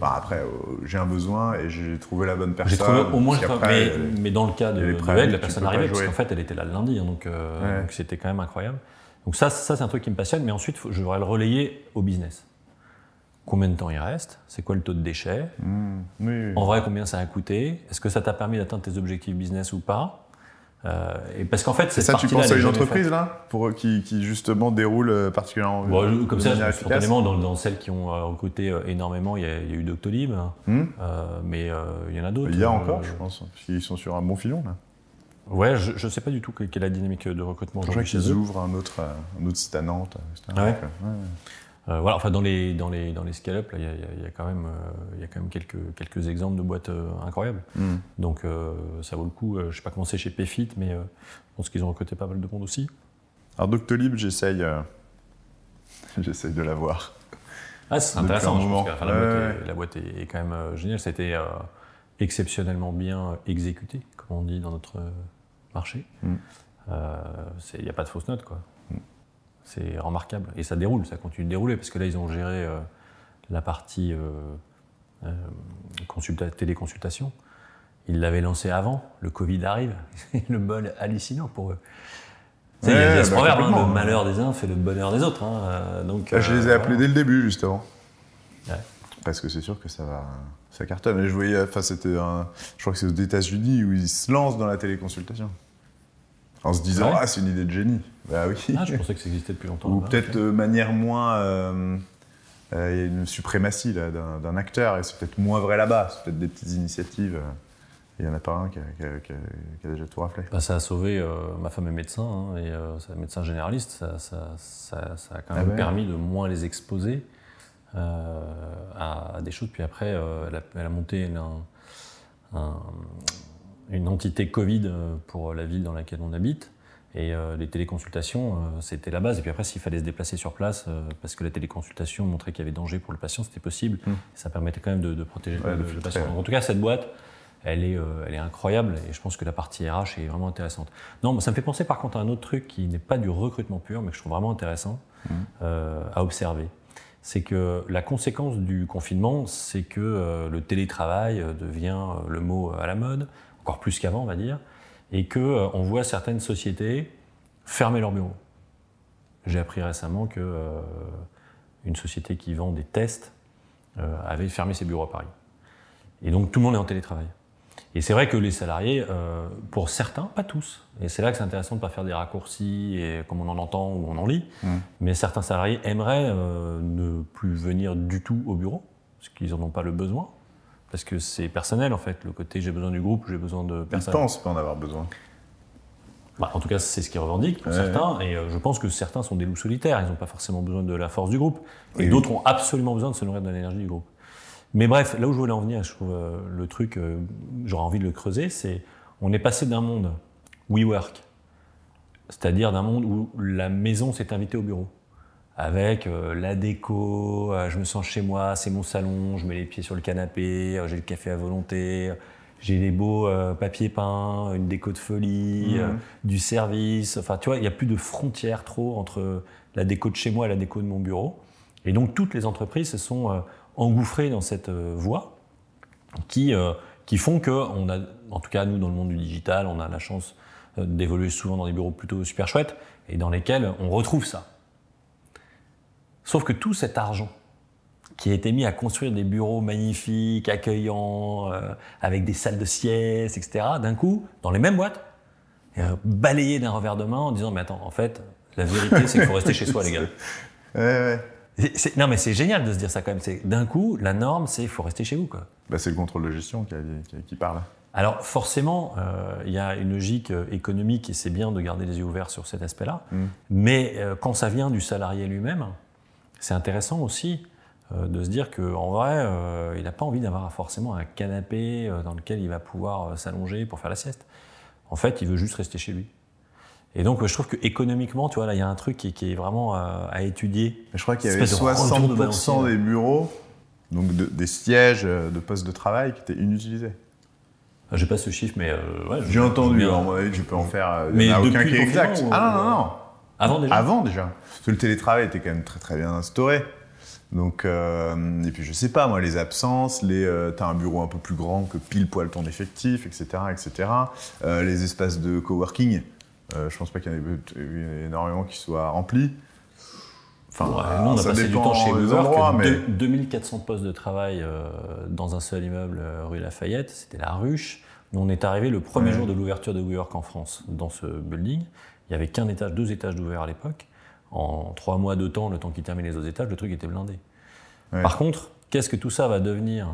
Bah, après, euh, j'ai un besoin et j'ai trouvé la bonne personne. J'ai trouvé au moins mais, mais, dans le cas de, de la personne arrivait, parce qu'en fait, elle était là le lundi, hein, euh, donc c'était quand même incroyable. Donc ça, ça c'est un truc qui me passionne, mais ensuite, je voudrais le relayer au business. Combien de temps il reste? C'est quoi le taux de déchets mmh. En vrai, combien ça a coûté? Est-ce que ça t'a permis d'atteindre tes objectifs business ou pas? Euh, et parce qu'en fait, c'est ça. Tu penses à une entreprise là, pour qui, qui, justement déroule euh, particulièrement bon, comme ça, spontanément dans, dans, celles qui ont euh, recruté énormément, il y, a, eu Doctolib, hein. hmm? mais il y en a d'autres. Il y a encore, je pense, parce qu'ils sont sur un bon filon là. Ouais, je ne sais pas du tout quelle est la dynamique de recrutement. Je crois qu'ils ouvrent un autre, un autre site à Nantes. Etc. Ah ouais. Euh, voilà, enfin dans les, dans les, dans les scale-up, il y, a quand même, il y a quand même quelques, quelques exemples de boîtes euh, incroyables. Mm. Donc euh, ça vaut le coup. je ne sais pas comment c'est chez Pfit, mais je pense qu'ils ont recruté pas mal de monde aussi. Alors Doctolib, j'essaye J'essaye de la voir. Ah, c'est intéressant. je pense moment. que, enfin, la, boîte est, la boîte est- est quand même euh, géniale. C'était euh, exceptionnellement bien exécuté, comme on dit dans notre euh, marché. Mm. Il n'y a pas de fausse note, quoi. C'est remarquable. Et ça déroule, ça continue de dérouler, parce que là, ils ont géré euh, la partie euh, euh, consulta- téléconsultation. Ils l'avaient lancé avant, le Covid arrive. C'est le bol hallucinant pour eux. Tu sais, il y a- Ouais, ce bah, proverbe, hein, le malheur des uns fait le bonheur des autres. hein. Donc, Bah, je les ai appelés dès le début, justement. Ouais. Parce que c'est sûr que ça va, ça cartonne. Et je voyais, enfin, c'était je crois que c'est aux États-Unis où ils se lancent dans la téléconsultation. En se disant, Ah ah, c'est une idée de génie. Bah oui. Ah, je pensais que ça existait depuis longtemps. Ou là-bas. peut-être de manière moins. euh, euh, Il y a une suprématie là, d'un, acteur et c'est peut-être moins vrai là-bas. C'est peut-être des petites initiatives. euh, Il n'y en a pas un qui a, qui a- qui a- qui a déjà tout raflé. Bah, ça a sauvé. ma femme est médecin hein, et c'est médecin généraliste. Ça, ça- ça- ça a quand Ah même permis de moins les exposer à, à des choses. Puis après, elle, a, elle monté un- une entité Covid euh, pour la ville dans laquelle on habite. Et euh, les téléconsultations, euh, c'était la base. Et puis après, s'il fallait se déplacer sur place, euh, parce que la téléconsultation montrait qu'il y avait danger pour le patient, c'était possible. Mm. ça permettait quand même de, de protéger Ouais, le, patient. Donc, en tout cas, cette boîte, elle est, elle est incroyable. Et je pense que la partie RH est vraiment intéressante. Non, mais ça me fait penser par contre à un autre truc qui n'est pas du recrutement pur, mais que je trouve vraiment intéressant Mm. euh, à observer. C'est que la conséquence du confinement, c'est que le télétravail devient le mot à la mode, encore plus qu'avant, on va dire, et que euh, on voit certaines sociétés fermer leurs bureaux. J'ai appris récemment que euh, une société qui vend des tests euh, avait fermé ses bureaux à Paris. Et donc tout le monde est en télétravail. Et c'est vrai que les salariés, pour certains, pas tous, et c'est là que c'est intéressant de ne pas faire des raccourcis, et comme on en entend ou on en lit, Mm. mais certains salariés aimeraient ne plus venir du tout au bureau, parce qu'ils n'en ont pas le besoin, parce que c'est personnel en fait, le côté j'ai besoin du groupe, j'ai besoin de Ils personne. pensent pas en avoir besoin. Bah, en tout cas, c'est ce qu'ils revendiquent pour Ouais, certains, et euh, je pense que certains sont des loups solitaires, ils n'ont pas forcément besoin de la force du groupe, et d'autres ont absolument besoin de se nourrir de l'énergie du groupe. Mais bref, là où je voulais en venir, je trouve euh, le truc, euh, j'aurais envie de le creuser, c'est on est passé d'un monde WeWork, c'est-à-dire d'un monde où la maison s'est invitée au bureau, avec euh, la déco, euh, je me sens chez moi, c'est mon salon, je mets les pieds sur le canapé, euh, j'ai le café à volonté, j'ai des beaux euh, papiers peints, une déco de folie, Mhm. euh, du service, enfin tu vois, il n'y a plus de frontières trop entre la déco de chez moi et la déco de mon bureau. Et donc toutes les entreprises se sont euh, engouffrées dans cette voie qui, euh, qui font que, on a, en tout cas nous dans le monde du digital, on a la chance d'évoluer souvent dans des bureaux plutôt super chouettes et dans lesquels on retrouve ça. Sauf que tout cet argent qui a été mis à construire des bureaux magnifiques, accueillants, euh, avec des salles de sieste, etc., d'un coup, dans les mêmes boîtes, euh, balayé d'un revers de main en disant Mais attends, en fait, la vérité, c'est qu'il faut rester chez soi, les gars. Ouais, ouais. Non, mais c'est génial de se dire ça quand même. C'est- D'un coup, la norme, c'est il faut rester chez vous. Quoi. Bah, c'est le contrôle de gestion qui, qui- qui parle. Alors, forcément, euh, il y a une logique euh, économique et c'est bien de garder les yeux ouverts sur cet aspect-là. Mm. Mais euh, quand ça vient du salarié lui-même, c'est intéressant aussi euh, de se dire qu'en vrai, euh, il n'a pas envie d'avoir forcément un canapé euh, dans lequel il va pouvoir s'allonger pour faire la sieste. En fait, il veut juste rester chez lui. Et donc, je trouve que économiquement, tu vois, là, il y a un truc qui, qui est vraiment à étudier. Mais je crois qu'il y avait Espèce de retour de 60% balancier. des bureaux, donc de- des sièges de postes de travail qui étaient inutilisés. J'ai pas ce chiffre, mais euh, ouais, J'ai entendu, bien- tu peux en faire. Mais il n'y en a aucun qui est exact. ou- Ah non, non, non. Avant déjà. Avant déjà. Parce que le télétravail était quand même très très bien instauré. Donc, euh, et puis je sais pas, moi, les absences, les, euh, t'as un bureau un peu plus grand que pile poil ton effectif, etc. etc. Euh, les espaces de coworking, euh, je pense pas qu'il y en ait énormément qui soient remplis. Enfin, Ouais, nous, on a passé du temps chez WeWork, endroits, mais... deux- 2400 postes de travail dans un seul immeuble rue Lafayette, c'était la ruche. Nous, on est arrivé le premier Ouais. jour de l'ouverture de WeWork en France, dans ce building. Il y avait qu'un étage, deux étages d'ouvert à l'époque. En trois mois de temps, le temps qu'ils terminent les autres étages, le truc était blindé. Ouais. Par contre, qu'est-ce que tout ça va devenir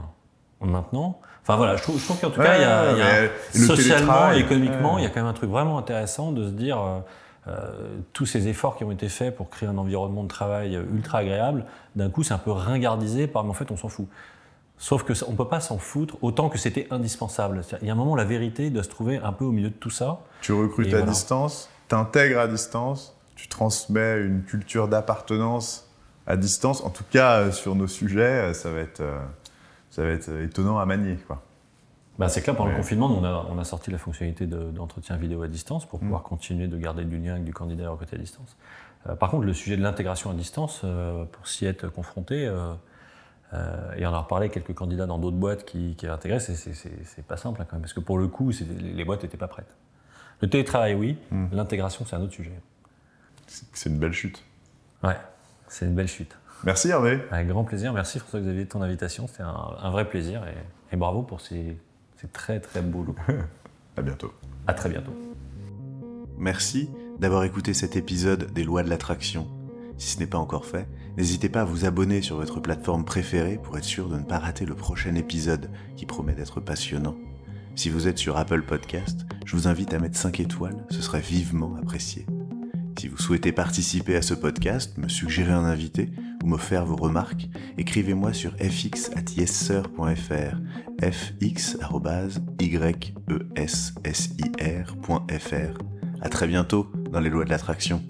maintenant? Enfin voilà, je trouve, qu'en tout Ouais, cas, il y a, il y a- mais le socialement, télétravail, économiquement, ouais. il y a quand même un truc vraiment intéressant de se dire euh, euh, tous ces efforts qui ont été faits pour créer un environnement de travail euh, ultra agréable, d'un coup, c'est un peu ringardisé par, mais en fait, on s'en fout. Sauf que ça- on peut pas s'en foutre autant que c'était indispensable. Il y a un moment, la vérité doit se trouver un peu au milieu de tout ça. Tu recrutes Et à voilà. distance, t'intègres à distance, tu transmets une culture d'appartenance à distance. En tout cas, sur nos sujets, ça va être, ça va être étonnant à manier. Quoi. Bah, c'est clair, pendant le confinement, on a, on a sorti la fonctionnalité d'entretien vidéo à distance pour pouvoir mm. continuer de garder du lien avec du candidat à côté à distance. Euh, par contre, le sujet de l'intégration à distance, euh, pour s'y être confronté, euh, et on a reparlé quelques candidats dans d'autres boîtes qui, qui intégré, c'est pas simple hein, quand même, parce que pour le coup, les boîtes n'étaient pas prêtes. Le télétravail, oui, l'intégration, c'est un autre sujet. C'est une belle chute. Ouais, c'est une belle chute. Merci Hervé. Avec grand plaisir. Merci François-Xavier de ton invitation. C'était un, vrai plaisir et, et bravo pour ces, c'est très très beau. à bientôt. À très bientôt. Merci d'avoir écouté cet épisode des lois de l'attraction. Si ce n'est pas encore fait, n'hésitez pas à vous abonner sur votre plateforme préférée pour être sûr de ne pas rater le prochain épisode qui promet d'être passionnant. Si vous êtes sur Apple Podcast, je vous invite à mettre 5 étoiles, ce serait vivement apprécié. Si vous souhaitez participer à ce podcast, me suggérer un invité ou me faire vos remarques, écrivez-moi sur fx at yessir.fr, fx.yessir.fr. À très bientôt dans les lois de l'attraction.